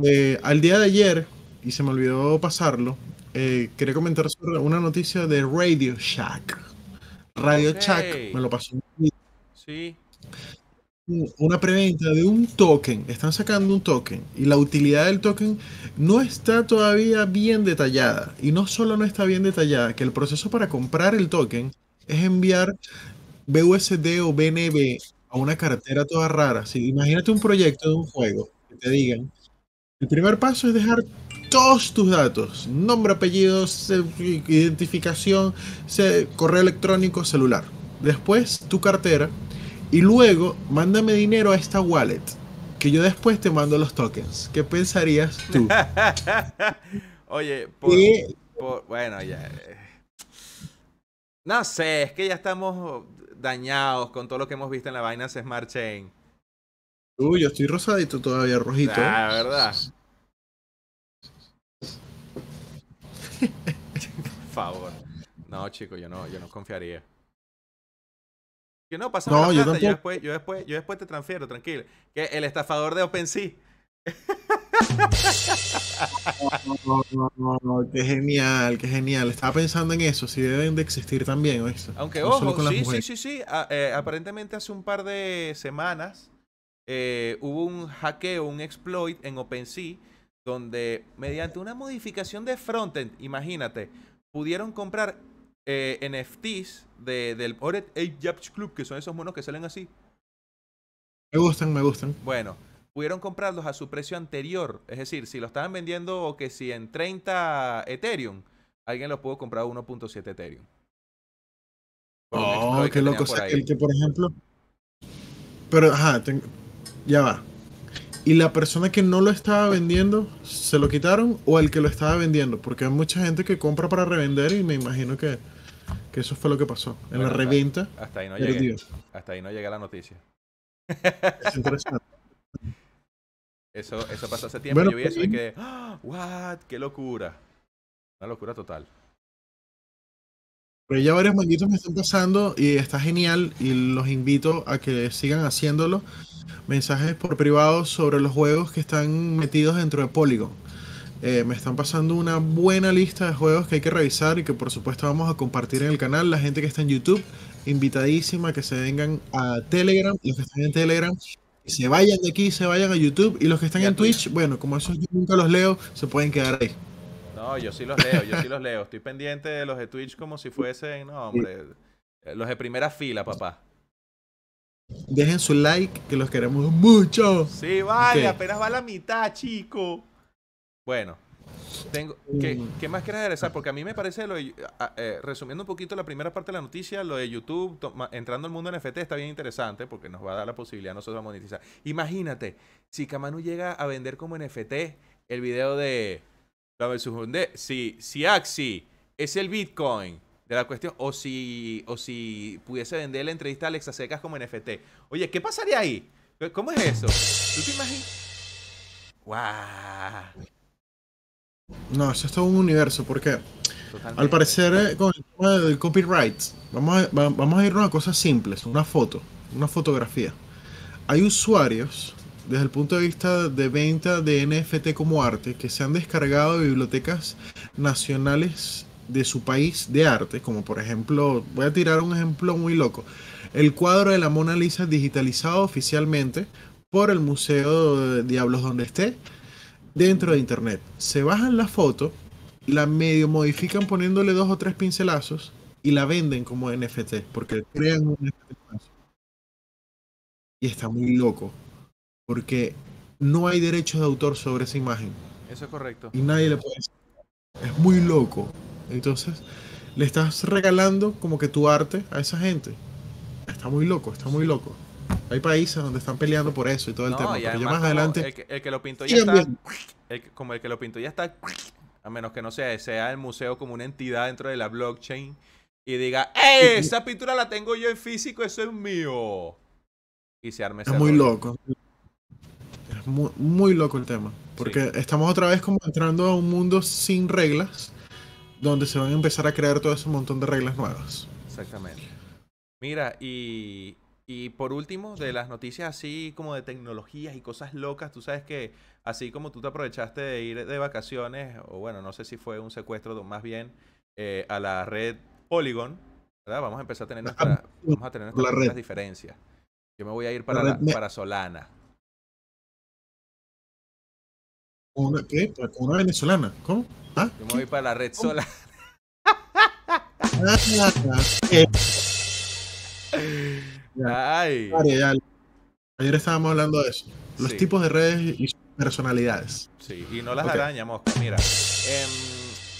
Speaker 2: eh, al día de ayer, y se me olvidó pasarlo, eh, quería comentar sobre una noticia de Radio Shack. Radio. Shack me lo pasó
Speaker 1: Sí.
Speaker 2: una preventa de un token. Están sacando un token y la utilidad del token no está todavía bien detallada. Y no solo no está bien detallada, que el proceso para comprar el token es enviar BUSD o BNB a una cartera toda rara. Si, imagínate un proyecto de un juego que te digan, el primer paso es dejar todos tus datos, nombre, apellido, identificación, correo electrónico, celular. después tu cartera y luego mándame dinero a esta wallet que yo después te mando los tokens. ¿Qué pensarías tú?
Speaker 1: Oye, por- bueno, ya. eh. No sé, es que ya estamos dañados con todo lo que hemos visto en la Binance Smart Chain.
Speaker 2: Uy, yo estoy rosadito todavía, rojito.
Speaker 1: Ah, ¿verdad? Por favor. No, chico, yo no, yo no confiaría. Que no, pasa
Speaker 2: No, yo
Speaker 1: después, yo después, yo después te transfiero, tranquilo. Que el estafador de OpenSea.
Speaker 2: No, no, no, no, qué genial, qué genial. Estaba pensando en eso, si deben de existir también, ¿oíste?
Speaker 1: Aunque
Speaker 2: No
Speaker 1: ojo, sí, sí, sí, sí. a- eh, aparentemente hace un par de semanas eh, hubo un hackeo, un exploit en OpenSea, donde mediante una modificación de frontend, imagínate, pudieron comprar eh, NFTs de, del Ored Ape Club, que son esos monos que salen así.
Speaker 2: Me gustan, me gustan.
Speaker 1: Bueno, pudieron comprarlos a su precio anterior. Es decir, si lo estaban vendiendo o que si en 30 Ethereum, alguien los pudo comprar a 1.7 Ethereum.
Speaker 2: Oh, qué loco.
Speaker 1: por
Speaker 2: el que, por ejemplo. Pero, ajá, ya va. ¿Y la persona que no lo estaba vendiendo, se lo quitaron? ¿O el que lo estaba vendiendo? Porque hay mucha gente que compra para revender y me imagino que, que eso fue lo que pasó. En
Speaker 1: Bueno,
Speaker 2: la reventa,
Speaker 1: Hasta ahí no llegué. Hasta ahí no llega la noticia.
Speaker 2: Es interesante.
Speaker 1: Eso, eso pasó hace tiempo.
Speaker 2: Bueno,
Speaker 1: yo vi eso y quedé, ¡Ah! ¿what? ¡Qué locura! Una locura total.
Speaker 2: Pero ya varios manguitos me están pasando y está genial y los invito a que sigan haciéndolo. Mensajes por privado sobre los juegos que están metidos dentro de Polygon. Eh, me están pasando una buena lista de juegos que hay que revisar y que por supuesto vamos a compartir en el canal. La gente que está en YouTube, invitadísima a que se vengan a Telegram. Los que están en Telegram, que se vayan de aquí, se vayan a YouTube. Y los que están en Twitch, bueno, como esos yo nunca los leo, se pueden quedar ahí.
Speaker 1: No, yo sí los leo, yo sí los leo. Estoy pendiente de los de Twitch como si fuesen, no, hombre, eh, los de primera fila, papá.
Speaker 2: Dejen su like, que los queremos mucho.
Speaker 1: Sí, vale, apenas va la mitad, chico. Bueno, tengo, ¿qué, qué más quieres aderezar? Porque a mí me parece, lo de- eh, resumiendo un poquito la primera parte de la noticia, lo de YouTube toma- entrando al mundo NFT está bien interesante porque nos va a dar la posibilidad a nosotros de monetizar. Imagínate, si Kamanu llega a vender como NFT el video de la versus Hyundai, si, si Axi es el Bitcoin de la cuestión, o si, o si pudiese vender la entrevista a Alexa Secas como NFT. Oye, ¿qué pasaría ahí? ¿Cómo es eso? ¿Tú te imaginas? ¡Guau!
Speaker 2: No, eso es todo un universo, porque
Speaker 1: Totalmente.
Speaker 2: al parecer eh, con el tema del copyright, vamos a, va- vamos a irnos a cosas simples, una foto, una fotografía. Hay usuarios, desde el punto de vista de venta de NFT como arte, que se han descargado de bibliotecas nacionales de su país de arte, como por ejemplo, voy a tirar un ejemplo muy loco, el cuadro de la Mona Lisa digitalizado oficialmente por el Museo de Diablos donde esté, dentro de internet. Se bajan la foto, la medio modifican poniéndole dos o tres pincelazos y la venden como NFT, porque crean un NFT. Y está muy loco, porque no hay derecho de autor sobre esa imagen
Speaker 1: Eso es correcto.
Speaker 2: y nadie le puede decir. Es muy loco. Entonces, le estás regalando como que tu arte a esa gente. Está muy loco, está muy loco. Hay países donde están peleando por eso y todo el
Speaker 1: No,
Speaker 2: tema. Pero ya
Speaker 1: además
Speaker 2: más adelante.
Speaker 1: El que, el que lo pintó ya está. el como el que lo pintó ya está. A menos que no sea, sea el museo como una entidad dentro de la blockchain. Y diga, ¡Eh! Esa pintura la tengo yo en físico, eso es mío. Y se arme ese
Speaker 2: Es muy
Speaker 1: rollo.
Speaker 2: loco. Es muy, muy loco el tema. Porque estamos otra vez como entrando a un mundo sin reglas, donde se van a empezar a crear todo ese montón de reglas nuevas.
Speaker 1: Exactamente. Mira, y, y por último, de las noticias así como de tecnologías y cosas locas, tú sabes que así como tú te aprovechaste de ir de vacaciones, o bueno, no sé si fue un secuestro, más bien, eh, a la red Polygon, ¿verdad? Vamos a empezar a tener, nuestra, vamos a tener nuestras
Speaker 2: la red.
Speaker 1: propias diferencias. Yo me voy a ir para, la- para Solana.
Speaker 2: ¿Con una, ¿Qué? ¿Con una venezolana? ¿Cómo? ¿Ah?
Speaker 1: Yo me voy para la red. Solana. Ay.
Speaker 2: Ayer estábamos hablando de eso. Los
Speaker 1: Sí.
Speaker 2: tipos de redes y sus personalidades.
Speaker 1: Sí, y no las
Speaker 2: Ok.
Speaker 1: araña, mosca. Mira, em,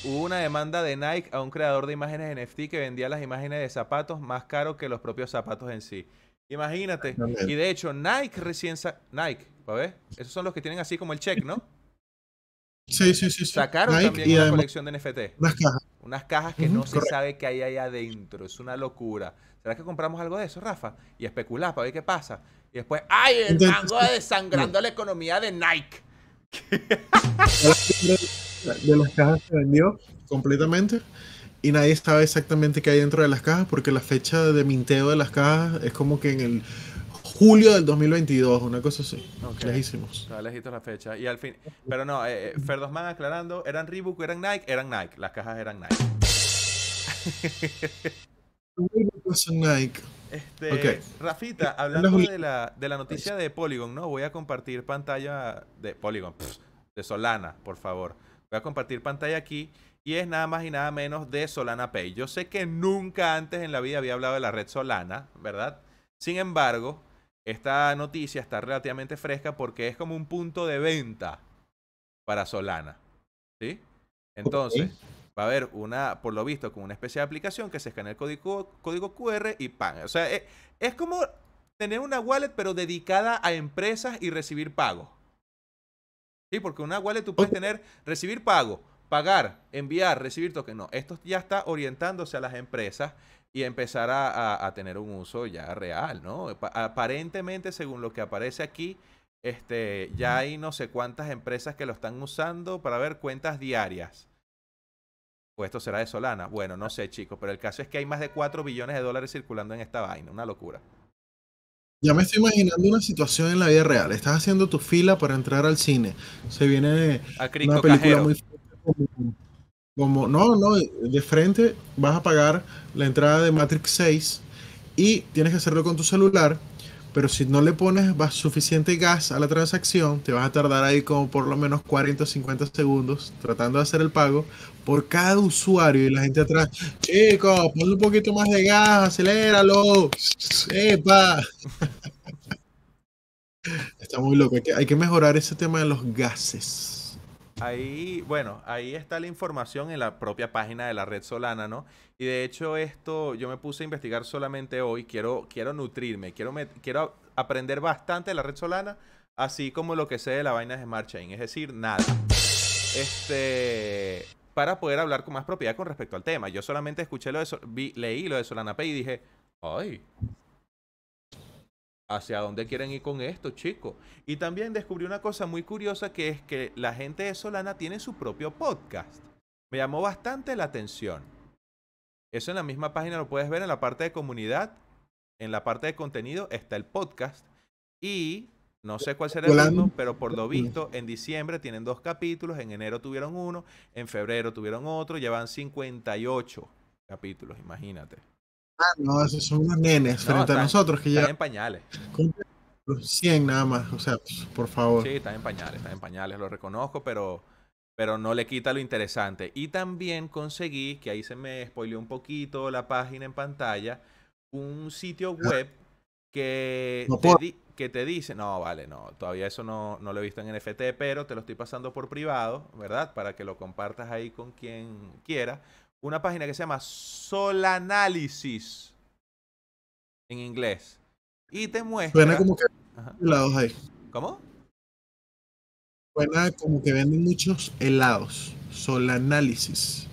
Speaker 1: hubo una demanda de Nike a un creador de imágenes NFT que vendía las imágenes de zapatos más caro que los propios zapatos en sí. Imagínate. Y de hecho, Nike recién Nike, ¿a ver? Esos son los que tienen así como el check, ¿no?
Speaker 2: Sí, sí, sí. sí.
Speaker 1: Sacaron
Speaker 2: Nike
Speaker 1: también
Speaker 2: y
Speaker 1: una colección de NFT.
Speaker 2: unas cajas.
Speaker 1: Unas cajas que no se sabe qué hay ahí adentro. Es una locura. ¿Será que compramos algo de eso, Rafa? Y especular para ver qué pasa. Y después, ¡ay, el mango desangrando la economía de Nike!
Speaker 2: de las cajas se vendió completamente y nadie sabe exactamente qué hay dentro de las cajas porque la fecha de minteo de las cajas es como que en el julio del 2022, una cosa así.
Speaker 1: Ok.
Speaker 2: Lejísimos.
Speaker 1: Estaba lejito la fecha. Y al fin. Pero no, eh, eh, Ferdosman aclarando, ¿eran Reebok o eran Nike? Eran Nike. Las cajas eran Nike. Este. Rafita, hablando
Speaker 2: Los-
Speaker 1: de la, de la noticia de Polygon, ¿no? Voy a compartir pantalla de Polygon, pff, de Solana, por favor. Voy a compartir pantalla aquí y es nada más y nada menos de Solana Pay. Yo sé que nunca antes en la vida había hablado de la red Solana, ¿verdad? Sin embargo, esta noticia está relativamente fresca porque es como un punto de venta para Solana. ¿Sí? Entonces, va a haber una, por lo visto, como una especie de aplicación que se escanea el código, código QR y pan. O sea, es, es como tener una wallet, pero dedicada a empresas y recibir pago. Sí, porque una wallet tú puedes tener, recibir pago, pagar, enviar, recibir token. No, esto ya está orientándose a las empresas y empezar a, a- a tener un uso ya real, ¿no? Pa- Aparentemente, según lo que aparece aquí, este, ya hay no sé cuántas empresas que lo están usando para ver cuentas diarias. ¿O esto será de Solana? Bueno, no sé, chicos, pero el caso es que hay más de 4 billones de dólares circulando en esta vaina, una locura.
Speaker 2: Ya me estoy imaginando una situación en la vida real. Estás haciendo tu fila para entrar al cine. Se viene
Speaker 1: A
Speaker 2: una película
Speaker 1: cajero.
Speaker 2: muy fuerte como, como- no, no, de frente vas a pagar la entrada de Matrix 6 y tienes que hacerlo con tu celular, pero si no le pones suficiente gas a la transacción, te vas a tardar ahí como por lo menos 40 o 50 segundos tratando de hacer el pago por cada usuario y la gente atrás, chicos, ponle un poquito más de gas, aceléralo, ¡epa! Está muy loco, hay que, hay que mejorar ese tema de los gases.
Speaker 1: Ahí, bueno, ahí está la información en la propia página de la red Solana, ¿no? Y de hecho esto yo me puse a investigar solamente hoy, quiero, quiero nutrirme, quiero, quiero aprender bastante de la red Solana, así como lo que sé de la vaina de Smart Chain, es decir, nada. Este, para poder hablar con más propiedad con respecto al tema. Yo solamente escuché lo de, vi- leí lo de Solana Pay y dije, ay, ¿Hacia dónde quieren ir con esto, chicos? Y también descubrí una cosa muy curiosa que es que la gente de Solana tiene su propio podcast. Me llamó bastante la atención. Eso en la misma página lo puedes ver en la parte de comunidad. En la parte de contenido está el podcast. Y no sé cuál será el ritmo, pero por lo visto en diciembre tienen dos capítulos. En enero tuvieron uno. En febrero tuvieron otro. Llevan 58 capítulos, imagínate.
Speaker 2: Ah, no, esos son unos nenes
Speaker 1: No,
Speaker 2: frente
Speaker 1: están-
Speaker 2: a nosotros que
Speaker 1: Están
Speaker 2: ya
Speaker 1: en pañales.
Speaker 2: 100 nada más. O sea, por favor.
Speaker 1: Sí, están en pañales, están en pañales, lo reconozco, pero, pero no le quita lo interesante. Y también conseguí, que ahí se me spoileó un poquito la página en pantalla, un sitio web que,
Speaker 2: No
Speaker 1: te, di- que te dice, no, vale, no, todavía eso no, no lo he visto en NFT, pero te lo estoy pasando por privado, ¿verdad? Para que lo compartas ahí con quien quiera. Una página que se llama Solanalysis en inglés. Y te muestra...
Speaker 2: Suena como que
Speaker 1: Ajá.
Speaker 2: helados ahí.
Speaker 1: ¿Cómo?
Speaker 2: Suena como que venden muchos helados. Solanálisis.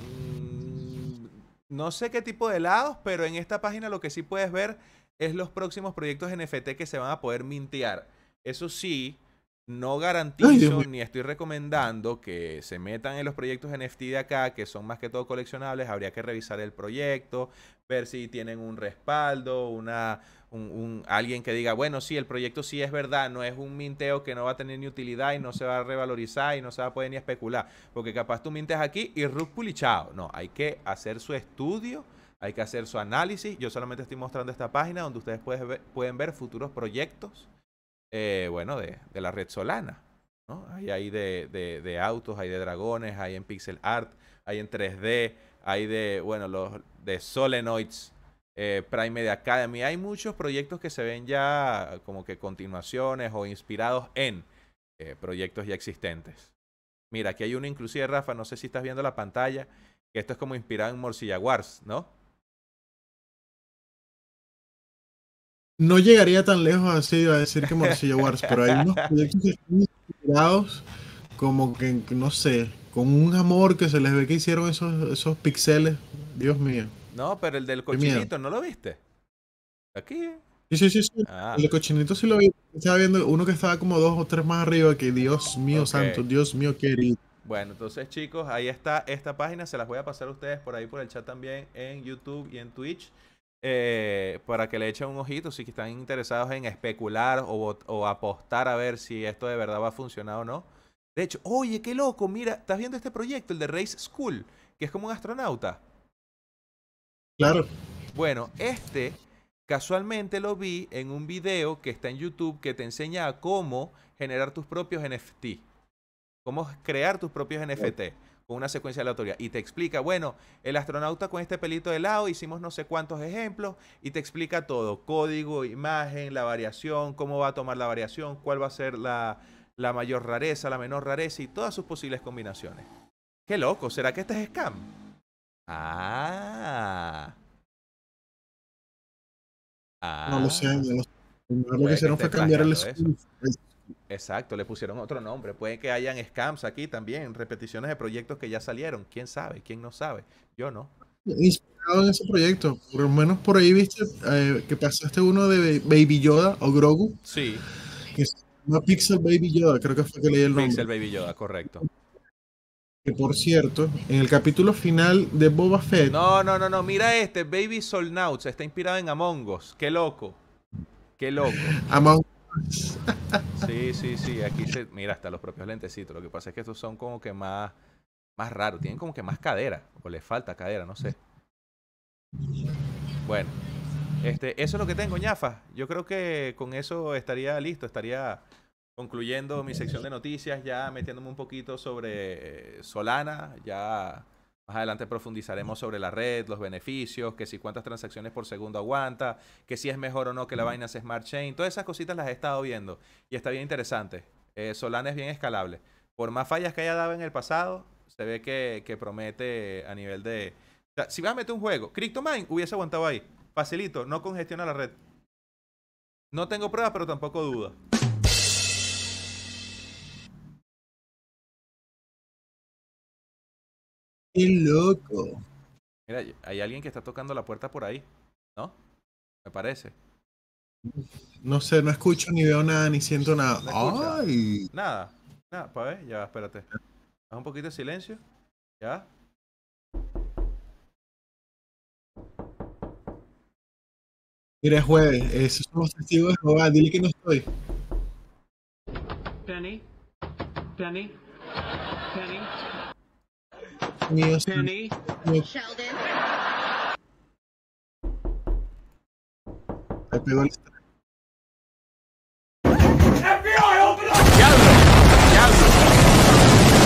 Speaker 1: Mm, No sé qué tipo de helados, pero en esta página lo que sí puedes ver es los próximos proyectos NFT que se van a poder mintear. Eso sí, no garantizo ni estoy recomendando que se metan en los proyectos NFT de acá, que son más que todo coleccionables. Habría que revisar el proyecto, ver si tienen un respaldo, una, un, un- alguien que diga, bueno, sí, el proyecto sí es verdad, no es un minteo que no va a tener ni utilidad y no se va a revalorizar y no se va a poder ni especular. Porque capaz tú mintes aquí y rug pulichao. No, hay que hacer su estudio, hay que hacer su análisis. Yo solamente estoy mostrando esta página donde ustedes pueden ver, pueden ver futuros proyectos, eh, bueno, de, la red Solana. ¿no? Hay de autos, hay de dragones, hay en pixel art, hay en 3D, hay de, bueno, los de Solenoids, eh, Prime Media Academy. Hay muchos proyectos que se ven ya como que continuaciones o inspirados en eh, proyectos ya existentes. Mira, aquí hay uno inclusive, Rafa, no sé si estás viendo la pantalla, que esto es como inspirado en Morcilla Wars, ¿no?
Speaker 2: No llegaría tan lejos así a decir que Morcilla Wars, pero hay unos proyectos que están inspirados como que, no sé, con un amor que se les ve que hicieron esos, esos pixeles. Dios mío.
Speaker 1: No, pero el del cochinito, ¿no lo viste? Aquí.
Speaker 2: Sí, sí, sí. sí.
Speaker 1: Ah.
Speaker 2: El cochinito sí lo vi. Estaba viendo uno que estaba como dos o tres más arriba que Dios mío
Speaker 1: Ok.
Speaker 2: santo, Dios mío querido.
Speaker 1: Bueno, entonces chicos, ahí está esta página, se las voy a pasar a ustedes por ahí por el chat también en YouTube y en Twitch, eh, para que le echen un ojito si están interesados en especular o, o apostar a ver si esto de verdad va a funcionar o no. De hecho, oye, qué loco, mira, ¿estás viendo este proyecto, el de Race School, que es como un astronauta?
Speaker 2: Claro.
Speaker 1: Bueno, este casualmente lo vi en un video que está en YouTube que te enseña a cómo generar tus propios NFT. Cómo crear tus propios NFT con una secuencia aleatoria. Y te explica, bueno, el astronauta con este pelito de lado, hicimos no sé cuántos ejemplos y te explica todo. Código, imagen, la variación, cómo va a tomar la variación, cuál va a ser la, la mayor rareza, la menor rareza y todas sus posibles combinaciones. Qué loco, ¿será que este es scam? Ah. Ah.
Speaker 2: No lo sé. no lo sé. Lo que hicieron fue cambiar el school.
Speaker 1: Exacto, le pusieron otro nombre. Puede que hayan scams aquí también, repeticiones de proyectos que ya salieron. ¿Quién sabe? ¿Quién no sabe? Yo no.
Speaker 2: Inspirado en ese proyecto. Por lo menos por ahí viste eh, que pasaste uno de Baby Yoda o Grogu.
Speaker 1: Sí,
Speaker 2: Que llama Pixel Baby Yoda, creo que fue que leí el nombre.
Speaker 1: Pixel Baby Yoda, correcto.
Speaker 2: Que por cierto, en el capítulo final de Boba Fett,
Speaker 1: No, no, no, no. Mira este, Baby Solnauts. Está inspirado en Among Us. Qué loco. Qué loco.
Speaker 2: Among
Speaker 1: Sí, sí, sí. Aquí se. Mira, hasta los propios lentecitos. Lo que pasa es que estos son como que más. Más raros. Tienen como que más cadera. O les falta cadera, no sé. Bueno. Este, eso es lo que tengo, ñafa. Yo creo que con eso estaría listo. Estaría concluyendo mi sección de noticias, ya metiéndome un poquito sobre eh, Solana. Ya más adelante profundizaremos sobre la red, los beneficios, que si cuántas transacciones por segundo aguanta, que si es mejor o no que la Binance Smart Chain. Todas esas cositas las he estado viendo y está bien interesante. Eh, Solana es bien escalable. Por más fallas que haya dado en el pasado, se ve que, que promete a nivel de... o sea, si vas a meter un juego, CryptoMine hubiese aguantado ahí. Facilito, no congestiona la red. No tengo pruebas, pero tampoco duda.
Speaker 2: ¡Qué loco!
Speaker 1: Mira, hay alguien que está tocando la puerta por ahí, ¿no? Me parece.
Speaker 2: No sé, no escucho ni veo nada ni siento nada. ¡Ay!
Speaker 1: Nada, nada, para ver, ya, espérate. Haz un poquito de silencio. ¿Ya?
Speaker 2: Mira, es jueves, esos son los testigos de Jehová, dile que no estoy.
Speaker 3: Penny. Penny. Penny. Penny.
Speaker 4: Sheldon.
Speaker 2: me pegó el estrés.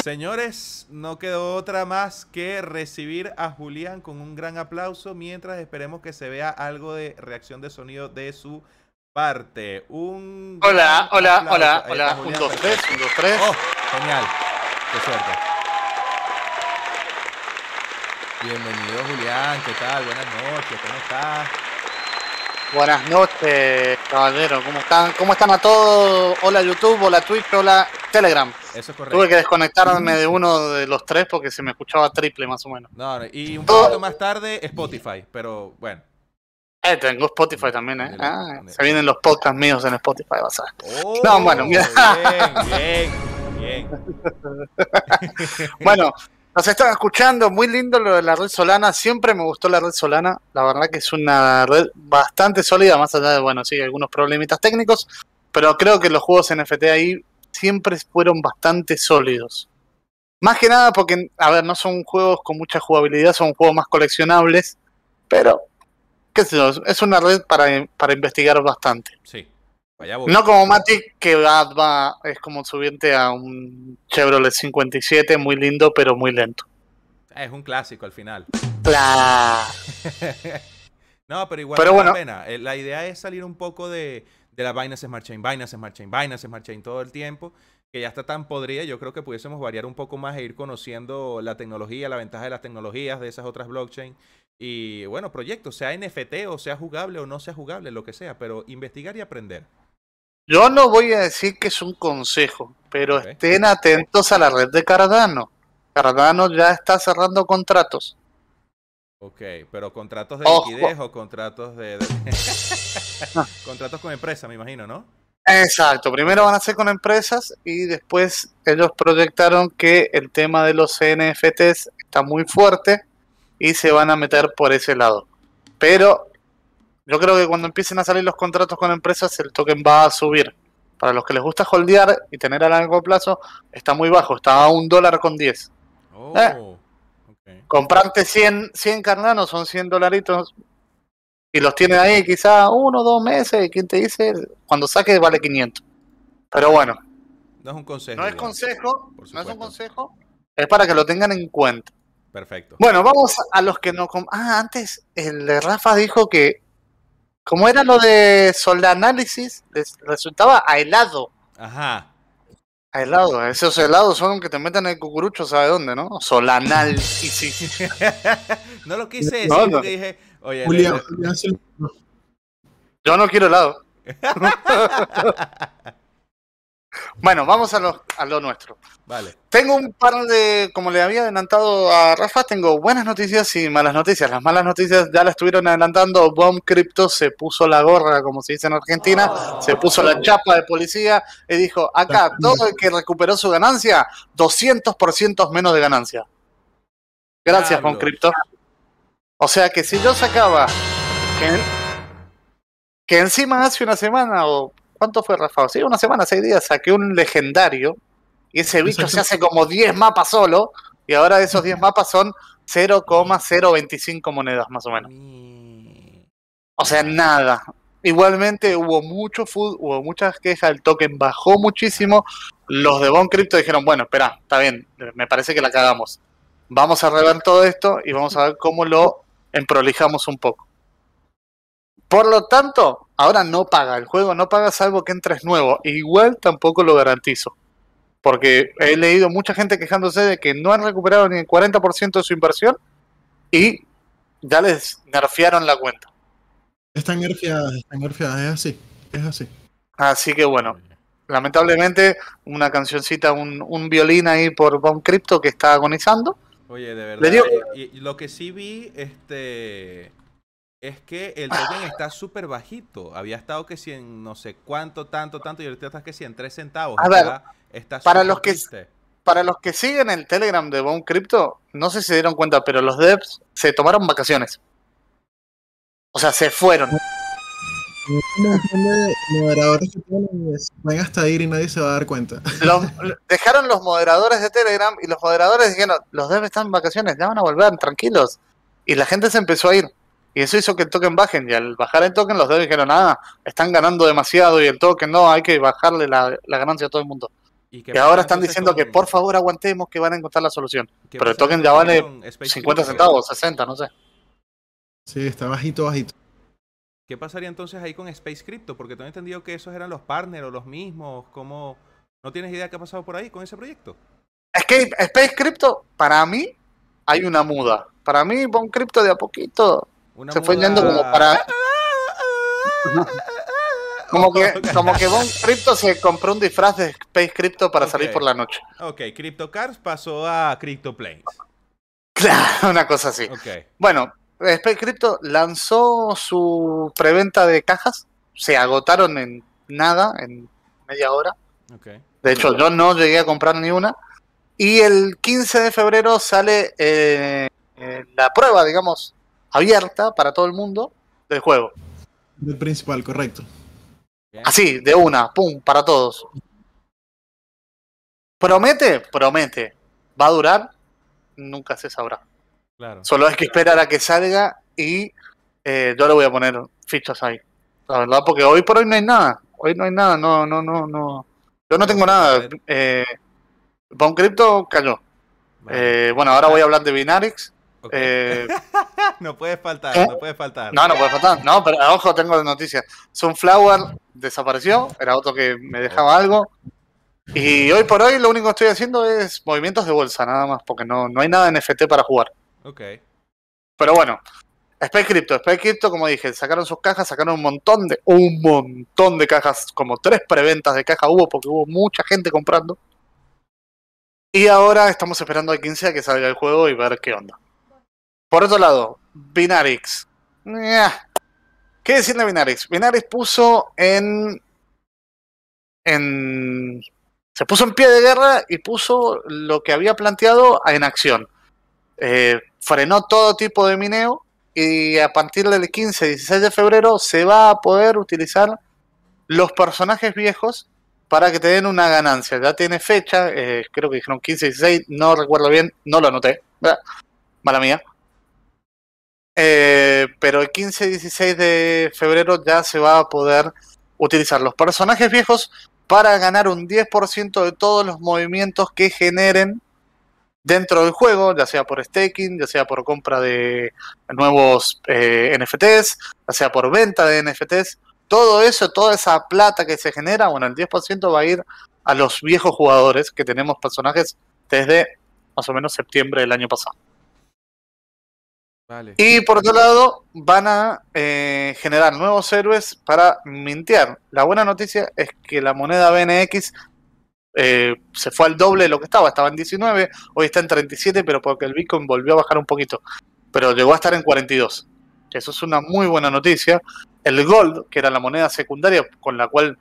Speaker 1: Señores, no quedó otra más que recibir a Julián con un gran aplauso mientras esperemos que se vea algo de reacción de sonido de su parte. Un
Speaker 5: Hola, hola,
Speaker 1: aplauso.
Speaker 5: hola, hola. Un, dos, tres, un, dos, tres.
Speaker 1: Oh, genial. Qué suerte. Bienvenido Julián, ¿qué tal? Buenas noches, ¿cómo estás?
Speaker 5: Buenas noches, caballero. ¿Cómo están? ¿Cómo están a todos? Hola YouTube, hola Twitch, hola Telegram.
Speaker 1: Eso es correcto.
Speaker 5: Tuve que desconectarme de uno de los tres porque se me escuchaba triple más o menos.
Speaker 1: No, y un poquito más tarde Spotify, pero bueno.
Speaker 5: Eh, tengo Spotify también, ¿eh? Ah, se vienen los podcasts míos en Spotify, vas a ver.
Speaker 1: Oh,
Speaker 5: No, bueno, mira.
Speaker 1: Bien, bien, bien.
Speaker 5: Bueno, nos están escuchando, muy lindo lo de la red Solana, siempre me gustó la red Solana, la verdad que es una red bastante sólida, más allá de, bueno, sí, algunos problemitas técnicos, pero creo que los juegos NFT ahí siempre fueron bastante sólidos. Más que nada porque, a ver, no son juegos con mucha jugabilidad, son juegos más coleccionables, pero, qué sé yo, es una red para, para investigar bastante.
Speaker 1: Sí, vaya.
Speaker 5: No como Matic, que va, va- es como subirte a un Chevrolet 57, muy lindo, pero muy lento.
Speaker 1: Es un clásico al final. No, pero igual
Speaker 5: Pero
Speaker 1: vale la
Speaker 5: bueno.
Speaker 1: pena. Eh, La idea es salir un poco de, de la Binance Smart Chain, Binance Smart Chain, Binance Smart Chain todo el tiempo que ya está tan podrida, yo creo que pudiésemos variar un poco más e ir conociendo la tecnología, la ventaja de las tecnologías de esas otras blockchain. Y bueno, proyectos, sea NFT o sea jugable o no sea jugable, lo que sea, pero investigar y aprender.
Speaker 5: Yo no voy a decir que es un consejo, pero estén atentos a la red de Cardano. Cardano ya está cerrando contratos.
Speaker 1: Ok, pero contratos de
Speaker 5: Ojo.
Speaker 1: liquidez o contratos de... de- contratos con empresa, me imagino, ¿no?
Speaker 5: Exacto, primero van a ser con empresas y después ellos proyectaron que el tema de los NFTs está muy fuerte y se van a meter por ese lado. Pero yo creo que cuando empiecen a salir los contratos con empresas el token va a subir. Para los que les gusta holdear y tener a largo plazo, está muy bajo, está a un dólar con 10.
Speaker 1: Oh,
Speaker 5: Eh. Comprarte 100, 100 Cardano son 100 dolaritos y los tienes ahí quizá uno o dos meses. y ¿Quién te dice? Cuando saques vale 500. Pero bueno,
Speaker 1: No es un consejo.
Speaker 5: no es consejo, no es un consejo, es para que lo tengan en cuenta.
Speaker 1: Perfecto.
Speaker 5: Bueno, vamos a los que no... Ah, antes el de Rafa dijo que como era lo de Solanálisis, les resultaba a helado.
Speaker 1: Ajá.
Speaker 5: A helado, esos helados son que te meten el cucurucho, ¿sabe dónde, no? Solanálisis.
Speaker 1: no lo quise decir
Speaker 5: No, no.
Speaker 1: dije, oye,
Speaker 2: no,
Speaker 5: Yo no quiero helado. Bueno, vamos a lo, a lo nuestro.
Speaker 1: vale.
Speaker 5: Tengo un par de, como le había adelantado a Rafa, tengo buenas noticias y malas noticias. Las malas noticias ya la estuvieron adelantando. Bomb Crypto se puso la gorra, como se dice en Argentina, se puso la chapa de policía y dijo, acá todo el que recuperó su ganancia, 200% menos de ganancia. Gracias, Bomb. Crypto. O sea que si yo sacaba que, que encima hace una semana o ¿cuánto fue Rafa? Sí, una semana, seis días, saqué un legendario y ese bicho
Speaker 2: Exacto.
Speaker 5: se hace como 10 mapas solo y ahora esos 10 mapas son 0,025 monedas más o menos. O sea, nada. Igualmente hubo mucho food, hubo muchas quejas, el token bajó muchísimo. Los de Bon Crypto dijeron, bueno, espera, está bien, me parece que la cagamos. Vamos a rever todo esto y vamos a ver cómo lo emprolijamos un poco. Por lo tanto, ahora no paga, el juego no paga salvo que entres nuevo. E igual tampoco lo garantizo. Porque he leído mucha gente quejándose de que no han recuperado ni el 40% de su inversión y ya les nerfearon la cuenta.
Speaker 2: Están nerfeadas, están nerfeadas, es así, es así.
Speaker 5: Así que bueno, lamentablemente una cancioncita, un, un violín ahí por Bomb Crypto que está agonizando.
Speaker 1: Oye, de verdad.
Speaker 5: Digo-
Speaker 1: y, y lo que sí vi, este. Es que el token está súper bajito. Había estado que si en no sé cuánto, tanto, tanto, y ahorita está que si en 3 centavos.
Speaker 5: A ver,
Speaker 1: Está-
Speaker 5: para los que-. Para los que siguen el Telegram de Bomb Crypto, no sé si se dieron cuenta, pero los devs se tomaron vacaciones. O sea, se fueron.
Speaker 2: Moderadores que tienen, es- van hasta ir y nadie se va a dar cuenta.
Speaker 5: Los- dejaron los moderadores de Telegram y los moderadores dijeron, los devs están en vacaciones, ya van a volver, tranquilos. Y la gente se empezó a ir. Y eso hizo que el token bajen. Y al bajar el token, los devs dijeron, ah, están ganando demasiado y el token no, hay que bajarle la, la ganancia a todo el mundo.
Speaker 1: ¿Y,
Speaker 5: ahora están diciendo que por favor aguantemos que van a encontrar la solución. pero el token ya vale
Speaker 1: con Space
Speaker 5: 50
Speaker 1: Crypto?
Speaker 5: centavos, 60, no sé.
Speaker 2: Sí, está bajito, bajito.
Speaker 1: ¿Qué pasaría entonces ahí con Space Crypto? Porque tengo entendido que esos eran los partners o los mismos. ¿Cómo? ¿No tienes idea qué ha pasado por ahí con ese proyecto?
Speaker 5: Es que Space Crypto, para mí, hay una muda. Para mí, Bon Crypto de a poquito
Speaker 1: Una
Speaker 5: se fue yendo como para. Como que, como que Bon Crypto se compró un disfraz de Space Crypto para salir por la noche.
Speaker 1: Ok, CryptoCars pasó a CryptoPlanes.
Speaker 5: Claro, una cosa así.
Speaker 1: Ok.
Speaker 5: Bueno, Space Crypto lanzó su preventa de cajas. Se agotaron en nada, en media hora.
Speaker 1: Ok.
Speaker 5: De hecho, yo no llegué a comprar ni una. Y el 15 de febrero sale eh, eh, la prueba, digamos, abierta para todo el mundo del juego.
Speaker 2: El principal, correcto.
Speaker 5: Así, de una, pum, para todos. ¿Promete? Promete. ¿Va a durar? Nunca se sabrá.
Speaker 1: Claro.
Speaker 5: Solo hay que esperar a que salga y eh, yo le voy a poner fichas ahí. La verdad, porque hoy por hoy no hay nada. Hoy no hay nada, no, no, no, no. Yo no tengo nada. Eh, Bon Crypto cayó. Eh, bueno, ahora voy a hablar de Binarix. Eh,
Speaker 1: no puede faltar,
Speaker 5: ¿eh?
Speaker 1: no puede faltar.
Speaker 5: no, no puede faltar. No, pero ojo, tengo noticias. Sunflower desapareció. Era otro que me dejaba algo. Y hoy por hoy lo único que estoy haciendo es movimientos de bolsa, nada más, porque no, no hay nada en NFT para jugar.
Speaker 1: Ok.
Speaker 5: Pero bueno, Spy Crypto, Spy Crypto, como dije, sacaron sus cajas, sacaron un montón de, un montón de cajas, como tres preventas de caja hubo, porque hubo mucha gente comprando. Y ahora estamos esperando al 15 a que salga el juego y ver qué onda. Por otro lado, Binarix. ¿Qué decir de Binarix? Binarix puso en. en. Se puso en pie de guerra y puso lo que había planteado en acción. Eh, frenó todo tipo de mineo y a partir del 15-16 de febrero se va a poder utilizar los personajes viejos para que te den una ganancia. Ya tiene fecha, eh, creo que dijeron 15-16, no recuerdo bien, no lo anoté. Ah, Mala mía. Eh, pero el 15-16 de febrero ya se va a poder utilizar los personajes viejos para ganar un 10% de todos los movimientos que generen dentro del juego, ya sea por staking, ya sea por compra de nuevos eh, NFTs, ya sea por venta de NFTs. Todo eso, toda esa plata que se genera, bueno, el 10% va a ir a los viejos jugadores que tenemos personajes desde más o menos septiembre del año pasado. Y por otro lado, van a eh, generar nuevos héroes para mintear. La buena noticia es que la moneda BNX eh, se fue al doble de lo que estaba. Estaba en 19, hoy está en 37, pero porque el Bitcoin volvió a bajar un poquito. Pero llegó a estar en 42. Eso es una muy buena noticia. El Gold, que era la moneda secundaria con la cual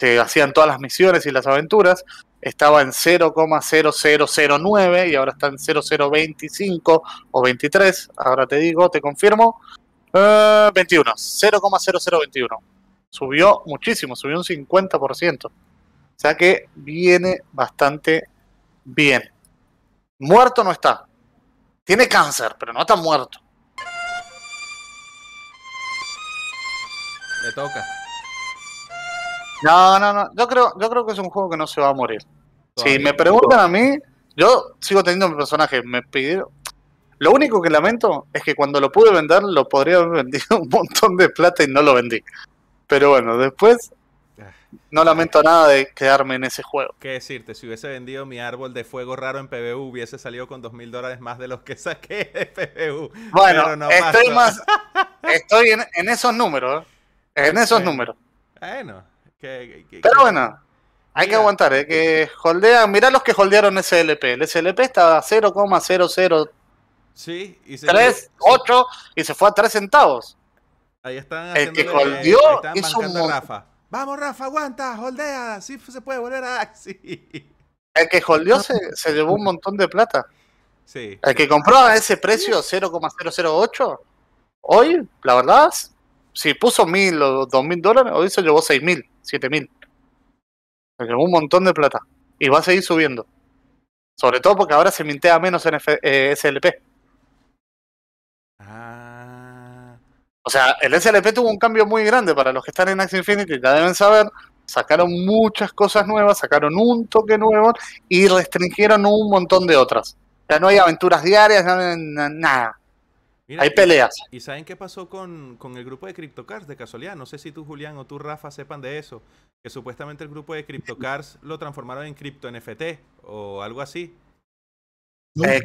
Speaker 5: te hacían todas las misiones y las aventuras, estaba en 0,0009 y ahora está en 0,025 o 23. Ahora te digo, te confirmo. Eh, 21, 0,0021. Subió muchísimo, subió un 50%. O sea que viene bastante bien. Muerto no está. Tiene cáncer, pero no está muerto.
Speaker 1: Le toca.
Speaker 5: No, no, no. Yo creo, yo creo que es un juego que no se va a morir. Si me preguntan a mí, yo sigo teniendo mi personaje. Me pidieron. Lo único que lamento es que cuando lo pude vender, lo podría haber vendido un montón de plata y no lo vendí. Pero bueno, después no lamento nada de quedarme en ese juego.
Speaker 1: ¿Qué decirte? Si hubiese vendido mi árbol de fuego raro en PBU, hubiese salido con dos mil dólares más de los que saqué de PBU.
Speaker 5: Bueno,
Speaker 1: no
Speaker 5: estoy
Speaker 1: pasó.
Speaker 5: más. Estoy en, en esos números. ¿eh? En esos
Speaker 1: Bueno.
Speaker 5: números.
Speaker 1: Bueno, que, que-
Speaker 5: Pero bueno, hay que aguantar, ¿eh? que holdean. Mirá los que holdearon SLP. El SLP estaba a 0,003
Speaker 1: Sí, y se
Speaker 5: 8 y se fue a 3 centavos.
Speaker 1: Ahí están
Speaker 5: El que
Speaker 1: haciéndole-
Speaker 5: holdeó
Speaker 1: ahí
Speaker 5: hizo un
Speaker 1: a Rafa. Vamos, Rafa, aguanta, holdea. Sí se puede volver a. Sí.
Speaker 5: El que holdeó se, se llevó un montón de plata.
Speaker 1: Sí.
Speaker 5: El que compró a ese precio 0,008, hoy, la verdad, si puso mil o dos mil dólares, hoy se llevó seis mil, siete mil. Se llevó un montón de plata. Y va a seguir subiendo. Sobre todo porque ahora se mintea menos en F- eh, SLP.
Speaker 1: Ah.
Speaker 5: O sea, el SLP tuvo un cambio muy grande para los que están en Axie Infinity, ya deben saber. Sacaron muchas cosas nuevas, sacaron un toque nuevo y restringieron un montón de otras. Ya no hay aventuras diarias, no hay na- nada.
Speaker 1: Mira,
Speaker 5: Hay peleas.
Speaker 1: ¿Y saben qué pasó con, con el grupo de CryptoCars de casualidad? No sé si tú, Julián, o tú, Rafa, sepan de eso. Que supuestamente el grupo de CryptoCars lo transformaron en Crypto NFT o algo así.
Speaker 5: Eh,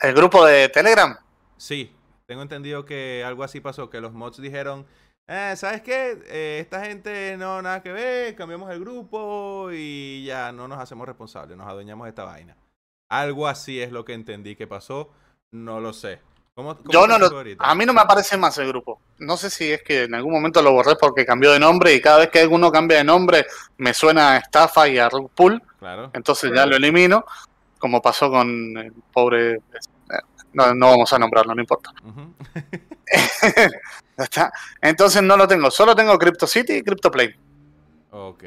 Speaker 5: el grupo de Telegram.
Speaker 1: Sí, tengo entendido que algo así pasó, que los mods dijeron, eh, ¿sabes qué? Eh, esta gente no nada que ver, cambiamos el grupo y ya no nos hacemos responsables, nos adueñamos de esta vaina. Algo así es lo que entendí que pasó, no lo sé. ¿Cómo, cómo
Speaker 5: Yo no lo, a mí no me aparece más el grupo. No sé si es que en algún momento lo borré porque cambió de nombre y cada vez que alguno cambia de nombre me suena a estafa y a rug pull,
Speaker 1: Claro.
Speaker 5: entonces ya lo elimino, como pasó con el pobre... eh, No, no vamos a nombrarlo, no importa. Está. Entonces no lo tengo, solo tengo CryptoCity y CryptoPlay,
Speaker 1: ok.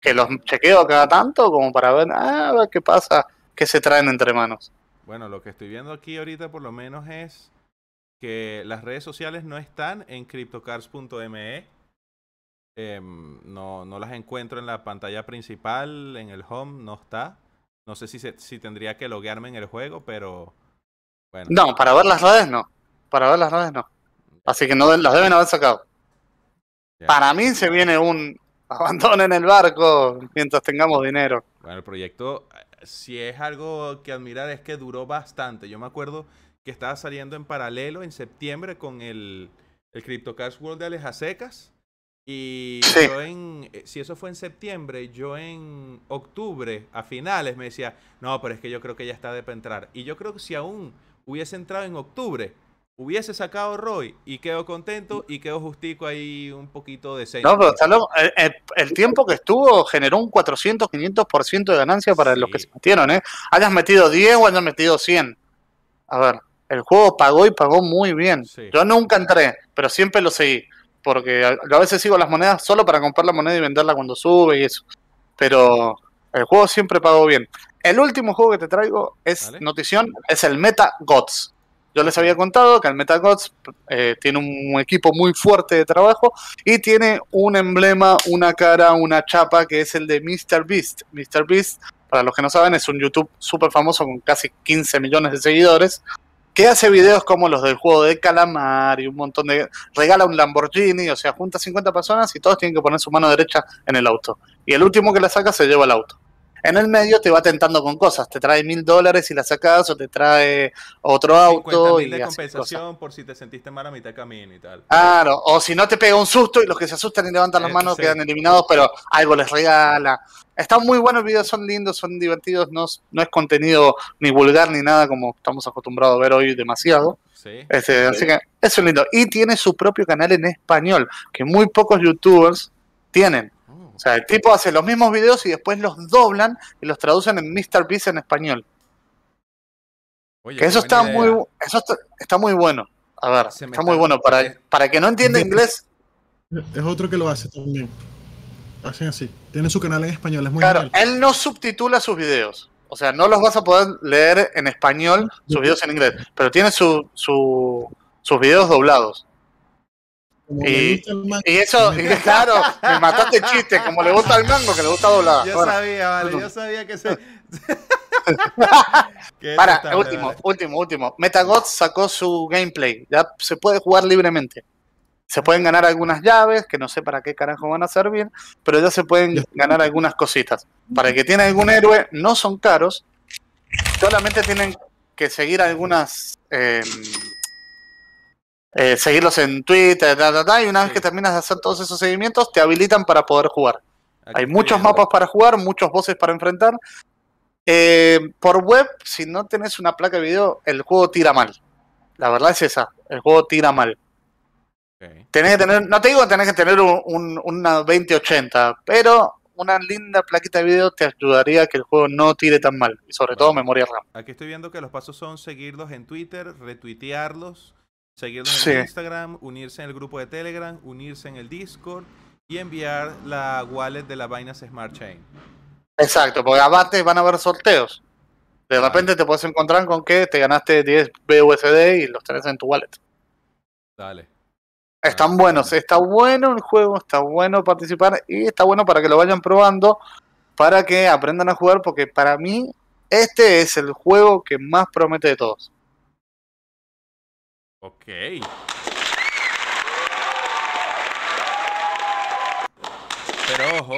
Speaker 5: que los chequeo cada tanto como para ver, ah, a ver qué pasa, qué se traen entre manos.
Speaker 1: Bueno, lo que estoy viendo aquí ahorita por lo menos es que las redes sociales no están en cryptocars.me. Em, no, no las encuentro en la pantalla principal, en el home no está. No sé si, se- si tendría que loguearme en el juego, pero bueno.
Speaker 5: No, para ver las redes no, para ver las redes no. Así que no las deben haber sacado. Para mí se viene un abandonen el barco mientras tengamos dinero.
Speaker 1: Bueno, el proyecto, si es algo que admirar, es que duró bastante. Yo me acuerdo que estaba saliendo en paralelo en septiembre con el, el CryptoCars World de Aleja Secas. Y
Speaker 5: Sí.
Speaker 1: yo en, eh, si eso fue en septiembre, yo en octubre, a finales, me decía, no, pero es que yo creo que ya está de para entrar. Y yo creo que si aún hubiese entrado en octubre, hubiese sacado Roy y quedó contento y quedó justico ahí un poquito decente.
Speaker 5: No, pero loco. El, el- el tiempo que estuvo generó un 400, 500% de ganancia para los que se metieron, ¿eh? Hayas metido 10 o hayas metido 100. A ver, el juego pagó y pagó muy bien.
Speaker 1: Sí.
Speaker 5: Yo nunca entré, pero siempre lo seguí. Porque a, a veces sigo las monedas solo para comprar la moneda y venderla cuando sube y eso. Pero el juego siempre pagó bien. El último juego que te traigo es
Speaker 1: Vale.
Speaker 5: notición, es el Meta Gods. Yo les había contado que el Meta Gods eh, tiene un equipo muy fuerte de trabajo y tiene un emblema, una cara, una chapa que es el de Mr. Beast. Mr. Beast, para los que no saben, es un YouTube súper famoso con casi 15 millones de seguidores que hace videos como los del juego de calamar y un montón de... regala un Lamborghini, o sea, junta 50 personas y todos tienen que poner su mano derecha en el auto. Y el último que la saca se lleva el auto. En el medio te va tentando con cosas, te trae mil dólares y la sacas o te trae otro auto
Speaker 1: 50.000
Speaker 5: y
Speaker 1: de
Speaker 5: cosas.
Speaker 1: compensación por si te sentiste mal a mitad de camino y tal.
Speaker 5: Claro, o si no te pega un susto y los que se asustan y levantan las
Speaker 1: Eh,
Speaker 5: manos
Speaker 1: sí.
Speaker 5: quedan eliminados, pero algo les regala. Están muy buenos los videos, son lindos, son divertidos, no, es- no es contenido ni vulgar ni nada como estamos acostumbrados a ver hoy demasiado.
Speaker 1: Sí.
Speaker 5: Este, Así que eso es lindo. Y tiene su propio canal en español, que muy pocos youtubers tienen. O sea, el tipo hace los mismos videos y después los doblan y los traducen en Mr. Beast en español.
Speaker 1: oye,
Speaker 5: Que eso está muy,
Speaker 1: idea.
Speaker 5: eso está, está muy bueno. A ver, está
Speaker 1: está-
Speaker 5: muy bueno. Para, para que no entienda inglés,
Speaker 2: Es otro que lo hace también. Hacen así. Tiene su canal en español, es muy
Speaker 5: Claro,
Speaker 2: genial.
Speaker 5: él no subtitula sus videos. O sea, no los vas a poder leer en español, sus videos en inglés. Pero tiene su, su- sus videos doblados. Y- eso, y claro, me mataste el chiste. Como le gusta al mango, que le gusta doblada.
Speaker 1: Yo
Speaker 5: Bueno,
Speaker 1: sabía, vale, yo sabía que se.
Speaker 5: Para, último,
Speaker 1: vale.
Speaker 5: último, último. Metagods sacó su gameplay. Ya se puede jugar libremente. Se pueden ganar algunas llaves, que no sé para qué carajo van a servir, pero ya se pueden ganar algunas cositas. Para el que tiene algún héroe, no son caros. Solamente tienen que seguir algunas. eh, eh, seguirlos en Twitter, y una vez que terminas de hacer todos esos seguimientos, te habilitan para poder jugar.
Speaker 1: Aquí
Speaker 5: Hay muchos
Speaker 1: viendo.
Speaker 5: mapas para jugar, muchos bosses para enfrentar. Eh, por web, si no tenés una placa de video, el juego tira mal. La verdad es esa, el juego tira mal.
Speaker 1: Ok.
Speaker 5: Tenés que tener, no te digo que tenés que tener un, un- una 2080, pero una linda plaquita de video te ayudaría a que el juego no tire tan mal. Y sobre todo memoria RAM.
Speaker 1: Aquí estoy viendo que los pasos son seguirlos en Twitter, retuitearlos, seguirlos
Speaker 5: Sí.
Speaker 1: en Instagram, unirse en el grupo de Telegram, unirse en el Discord y enviar la wallet de la Binance Smart Chain.
Speaker 5: Exacto, porque aparte van a haber sorteos. De repente te puedes encontrar con que te ganaste 10 BUSD y los tenés en tu wallet.
Speaker 1: Dale.
Speaker 5: Están
Speaker 1: Ah,
Speaker 5: buenos,
Speaker 1: bueno.
Speaker 5: está bueno el juego, está bueno participar y está bueno para que lo vayan probando, para que aprendan a jugar, porque para mí este es el juego que más promete de todos.
Speaker 1: Ok. Pero ojo,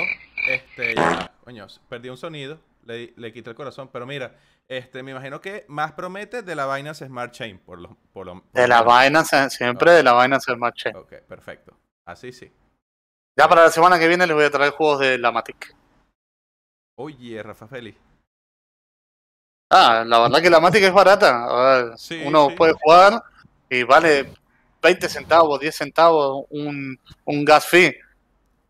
Speaker 1: este, ya coño, perdí un sonido, le, le quité el corazón, pero mira, este, me imagino que más promete de la Binance Smart Chain, por lo, por lo, por
Speaker 5: De la vaina, siempre de la ser más che.
Speaker 1: Ok, perfecto. Así sí.
Speaker 5: Ya para la semana que viene les voy a traer juegos de la Matic.
Speaker 1: Oye, Rafa Félix.
Speaker 5: Ah, la verdad que la Matic es barata. A ver,
Speaker 1: Sí,
Speaker 5: uno
Speaker 1: sí.
Speaker 5: puede jugar y vale 20 centavos, 10 centavos un, un gas fee.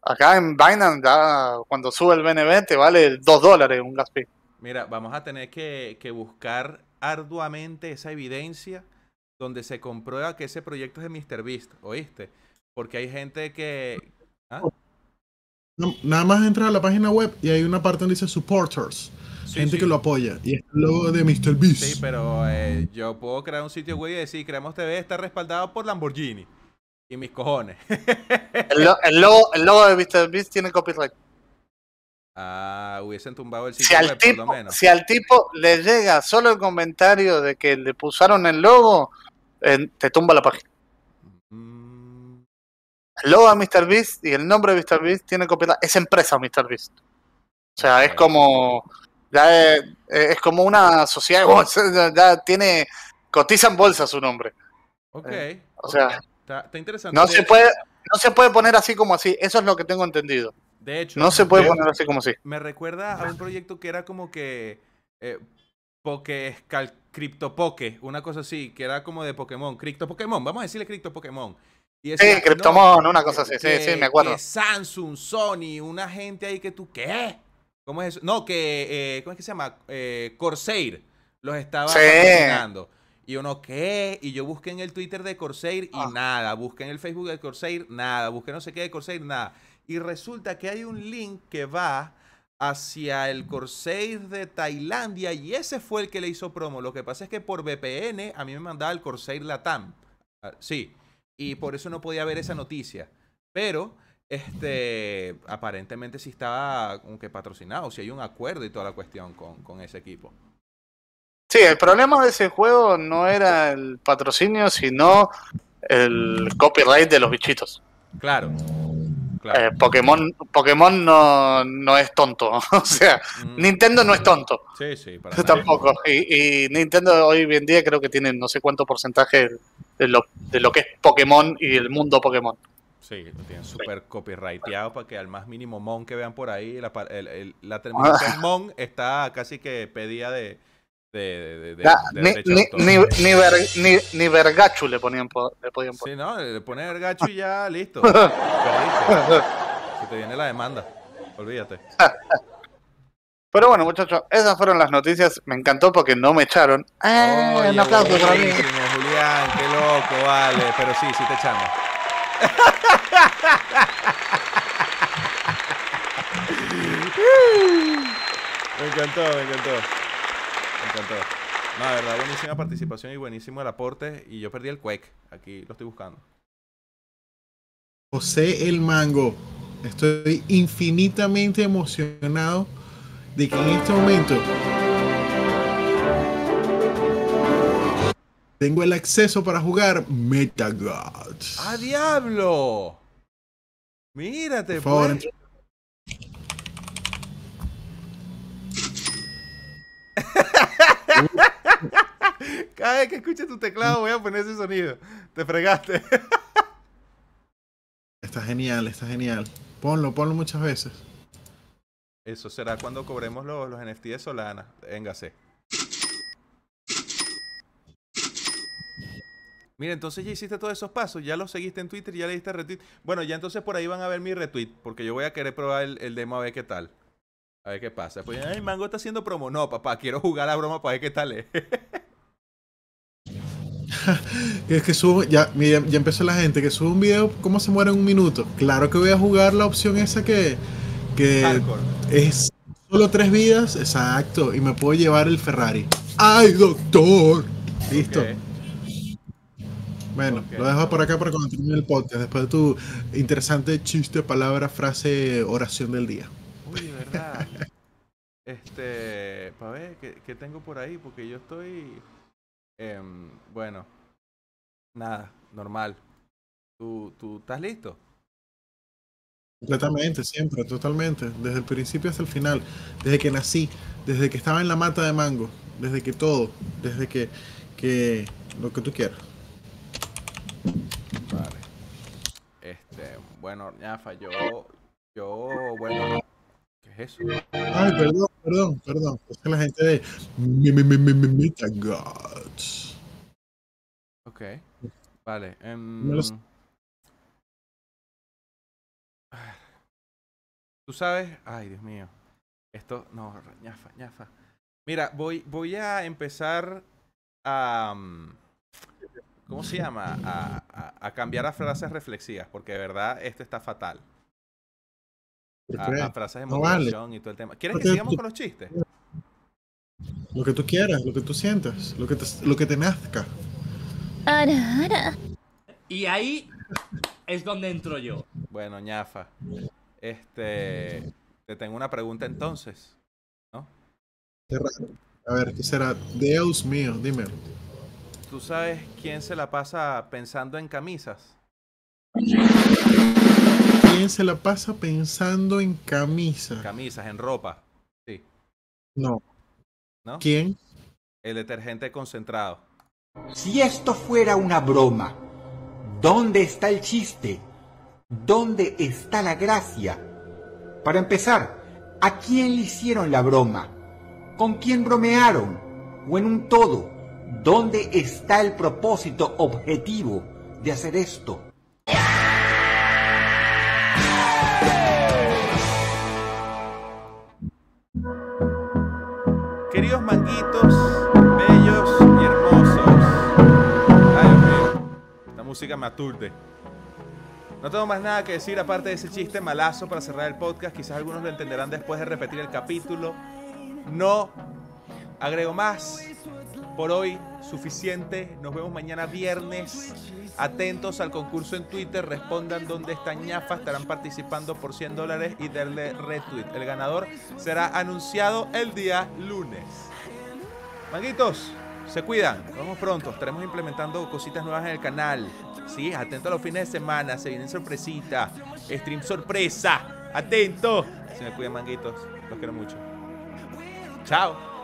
Speaker 5: Acá en Binance, ya cuando sube el BNB, te vale 2 dólares un gas fee.
Speaker 1: Mira, vamos a tener que, que buscar arduamente esa evidencia donde se comprueba que ese proyecto es de MrBeast, ¿oíste? Porque hay gente que... ¿Ah?
Speaker 2: No, nada más entras a la página web y hay una parte donde dice supporters.
Speaker 1: Sí,
Speaker 2: gente
Speaker 1: sí.
Speaker 2: que lo apoya. Y es el logo de Mr. Beast.
Speaker 1: Sí, pero eh, yo puedo crear un sitio web y decir, Creamos TV está respaldado por Lamborghini. Y mis cojones.
Speaker 5: El, lo- el logo, el logo de Mr. Beast tiene copyright.
Speaker 1: ah, hubiesen tumbado el
Speaker 5: Si
Speaker 1: sitio
Speaker 5: al,
Speaker 1: web, por lo
Speaker 5: tipo,
Speaker 1: menos.
Speaker 5: si al tipo le llega solo el comentario de que le pusieron el logo, eh, te tumba la página.
Speaker 1: Mm,
Speaker 5: El logo de Mr. Beast y el nombre de Mr. Beast tiene copyright. Es empresa Mr. Beast. O sea, es como. Ya es, es como una sociedad de bolsa. Ya, tiene. Cotiza en bolsa su nombre.
Speaker 1: Ok.
Speaker 5: O sea,
Speaker 1: Está, está interesante.
Speaker 5: no se puede. No se puede poner así como así. Eso es lo que tengo entendido.
Speaker 1: De hecho,
Speaker 5: No se puede poner así como así.
Speaker 1: Me recuerda a un proyecto que era como que. Eh, Poke, Cal- Crypto Poke, una cosa así, que era como de Pokémon. Crypto Pokémon, vamos a decirle Crypto Pokémon. Y
Speaker 5: Sí, Cryptomon,
Speaker 1: no,
Speaker 5: una cosa así. Sí,
Speaker 1: que-
Speaker 5: sí, me acuerdo.
Speaker 1: que Samsung, Sony, una gente ahí que tú, ¿qué? ¿Cómo es eso? No, que, eh, ¿cómo es que se llama? Eh, Corsair los estaba
Speaker 5: Sí.
Speaker 1: patrocinando. Y uno, ¿qué? Y yo busqué en el Twitter de Corsair y
Speaker 5: Ah.
Speaker 1: nada. Busqué en el Facebook de Corsair, nada. Busqué no sé qué de Corsair, nada. Y resulta que hay un link que va hacia el Corsair de Tailandia y ese fue el que le hizo promo. Lo que pasa es que por VPN a mí me mandaba el Corsair Latam. Ah, Sí. Y por eso no podía ver esa noticia. Pero, este, aparentemente sí estaba como que patrocinado, si hay un acuerdo y toda la cuestión con, con ese equipo.
Speaker 5: Sí, el problema de ese juego no era el patrocinio, sino el copyright de los bichitos.
Speaker 1: Claro. Claro.
Speaker 5: Eh, Pokémon, Pokémon no, no es tonto. o sea,
Speaker 1: Mm,
Speaker 5: Nintendo no es tonto.
Speaker 1: Sí, sí, para.
Speaker 5: Tampoco. Y, y Nintendo hoy en día creo que tiene no sé cuánto porcentaje de lo, de lo que es Pokémon y el mundo Pokémon.
Speaker 1: Sí, lo tienen súper copyrighteado para que al más mínimo mon que vean por ahí, la, el- el- la terminación mon está casi que pedida de, de, de, de-
Speaker 5: Ya,
Speaker 1: de
Speaker 5: ni, ni, ni, ni, ver- ni- Vergachu le, ponían, po- le podían poner.
Speaker 1: Sí, no, le pones el gacho y ya, listo. Si te viene la demanda, olvídate.
Speaker 5: Pero bueno, muchachos, esas fueron las noticias. Me encantó porque no me echaron. ¡Ah!
Speaker 1: Oye,
Speaker 5: un aplauso para mí.
Speaker 1: Julián, qué loco, vale. Pero sí, sí te echamos. Me encantó, me encantó. Me encantó. No, de verdad, buenísima participación y buenísimo el aporte. Y yo perdí el Quake. Aquí lo estoy buscando.
Speaker 2: José el Mango. Estoy infinitamente emocionado de que en este momento tengo el acceso para jugar Metagods.
Speaker 1: ¡Ah, diablo! Mírate,
Speaker 2: Por favor,
Speaker 1: pues. Cada vez que escuche tu teclado voy a poner ese sonido. Te fregaste.
Speaker 2: Está genial, está genial. Ponlo, ponlo muchas veces.
Speaker 1: Eso será cuando cobremos los, los NFT de Solana. Véngase. Mira, entonces ya hiciste todos esos pasos, ya los seguiste en Twitter, ya le diste retweet. Bueno, ya entonces por ahí van a ver mi retweet, porque yo voy a querer probar el, el demo a ver qué tal. A ver qué pasa. Pues, ay, Mango está haciendo promo. No, papá, quiero jugar la broma para ver qué tal es.
Speaker 2: Es que subo, ya, mira, ya empezó la gente que sube un video, ¿cómo se muere en un minuto? Claro que voy a jugar la opción esa que, que
Speaker 1: Hardcore.
Speaker 2: es solo tres vidas, exacto, y me puedo llevar el Ferrari. ¡Ay, doctor! Listo. Bueno, lo dejo por acá para cuando termine el podcast, después de tu interesante chiste, palabra, frase, oración del día.
Speaker 1: Uy, de verdad. Este, para ver, ¿qué, qué tengo por ahí? Porque yo estoy, em, bueno, nada, normal. ¿Tú, ¿Tú estás listo?
Speaker 2: Completamente, siempre, totalmente. Desde el principio hasta el final. Desde que nací, desde que estaba en la mata de mango, desde que todo, desde que, que lo que tú quieras.
Speaker 1: Vale. Este, bueno, Ñafa, yo, yo, bueno, ¿qué es eso?
Speaker 2: Ay, perdón, perdón, perdón. Es que la gente de mi, mi, mi, mi, mi, Metagods.
Speaker 1: Ok, vale. Ah, Tú sabes, ay, Dios mío. Esto, no, ñafa, ñafa. Mira, voy, voy a empezar a. mm, ¿cómo se llama? A, cambiar a frases reflexivas, porque de verdad esto está fatal. A, a frases de motivación y todo el tema. ¿Quieres
Speaker 2: porque
Speaker 1: que
Speaker 2: sigamos
Speaker 1: con los chistes?
Speaker 2: Lo que tú quieras, lo que tú sientas, lo que te, lo que te nazca.
Speaker 4: Ara, ara.
Speaker 6: Y ahí es donde entro yo.
Speaker 1: Bueno, ñafa. Este. Te tengo una pregunta entonces.
Speaker 2: ¿No? A ver, ¿qué será? Dios mío, dímelo.
Speaker 1: ¿Tú sabes quién se la pasa pensando en camisas?
Speaker 2: ¿Quién se la pasa pensando en camisa?
Speaker 1: Camisas, en ropa.
Speaker 2: No.
Speaker 1: ¿No?
Speaker 2: ¿Quién?
Speaker 1: El detergente concentrado.
Speaker 7: Si esto fuera una broma, ¿dónde está el chiste? ¿Dónde está la gracia? Para empezar, ¿a quién le hicieron la broma? ¿Con quién bromearon? ¿O en un todo? ¿Dónde está el propósito objetivo de hacer esto?
Speaker 1: Queridos manguitos, bellos y hermosos. Ay. Esta música me aturde. No tengo más nada que decir aparte de ese chiste malazo para cerrar el podcast. Quizás algunos lo entenderán después de repetir el capítulo. No agrego más. Por hoy, suficiente. Nos vemos mañana viernes. Atentos al concurso en Twitter. Respondan dónde está ñafa. Estarán participando por 100 dólares y darle retweet. El ganador será anunciado el día lunes. Manguitos, se cuidan. Nos vemos pronto. Estaremos implementando cositas nuevas en el canal. Sí, atento a los fines de semana. Se vienen sorpresitas. Stream sorpresa. Atento. Se me cuidan, manguitos. Los quiero mucho. Chao.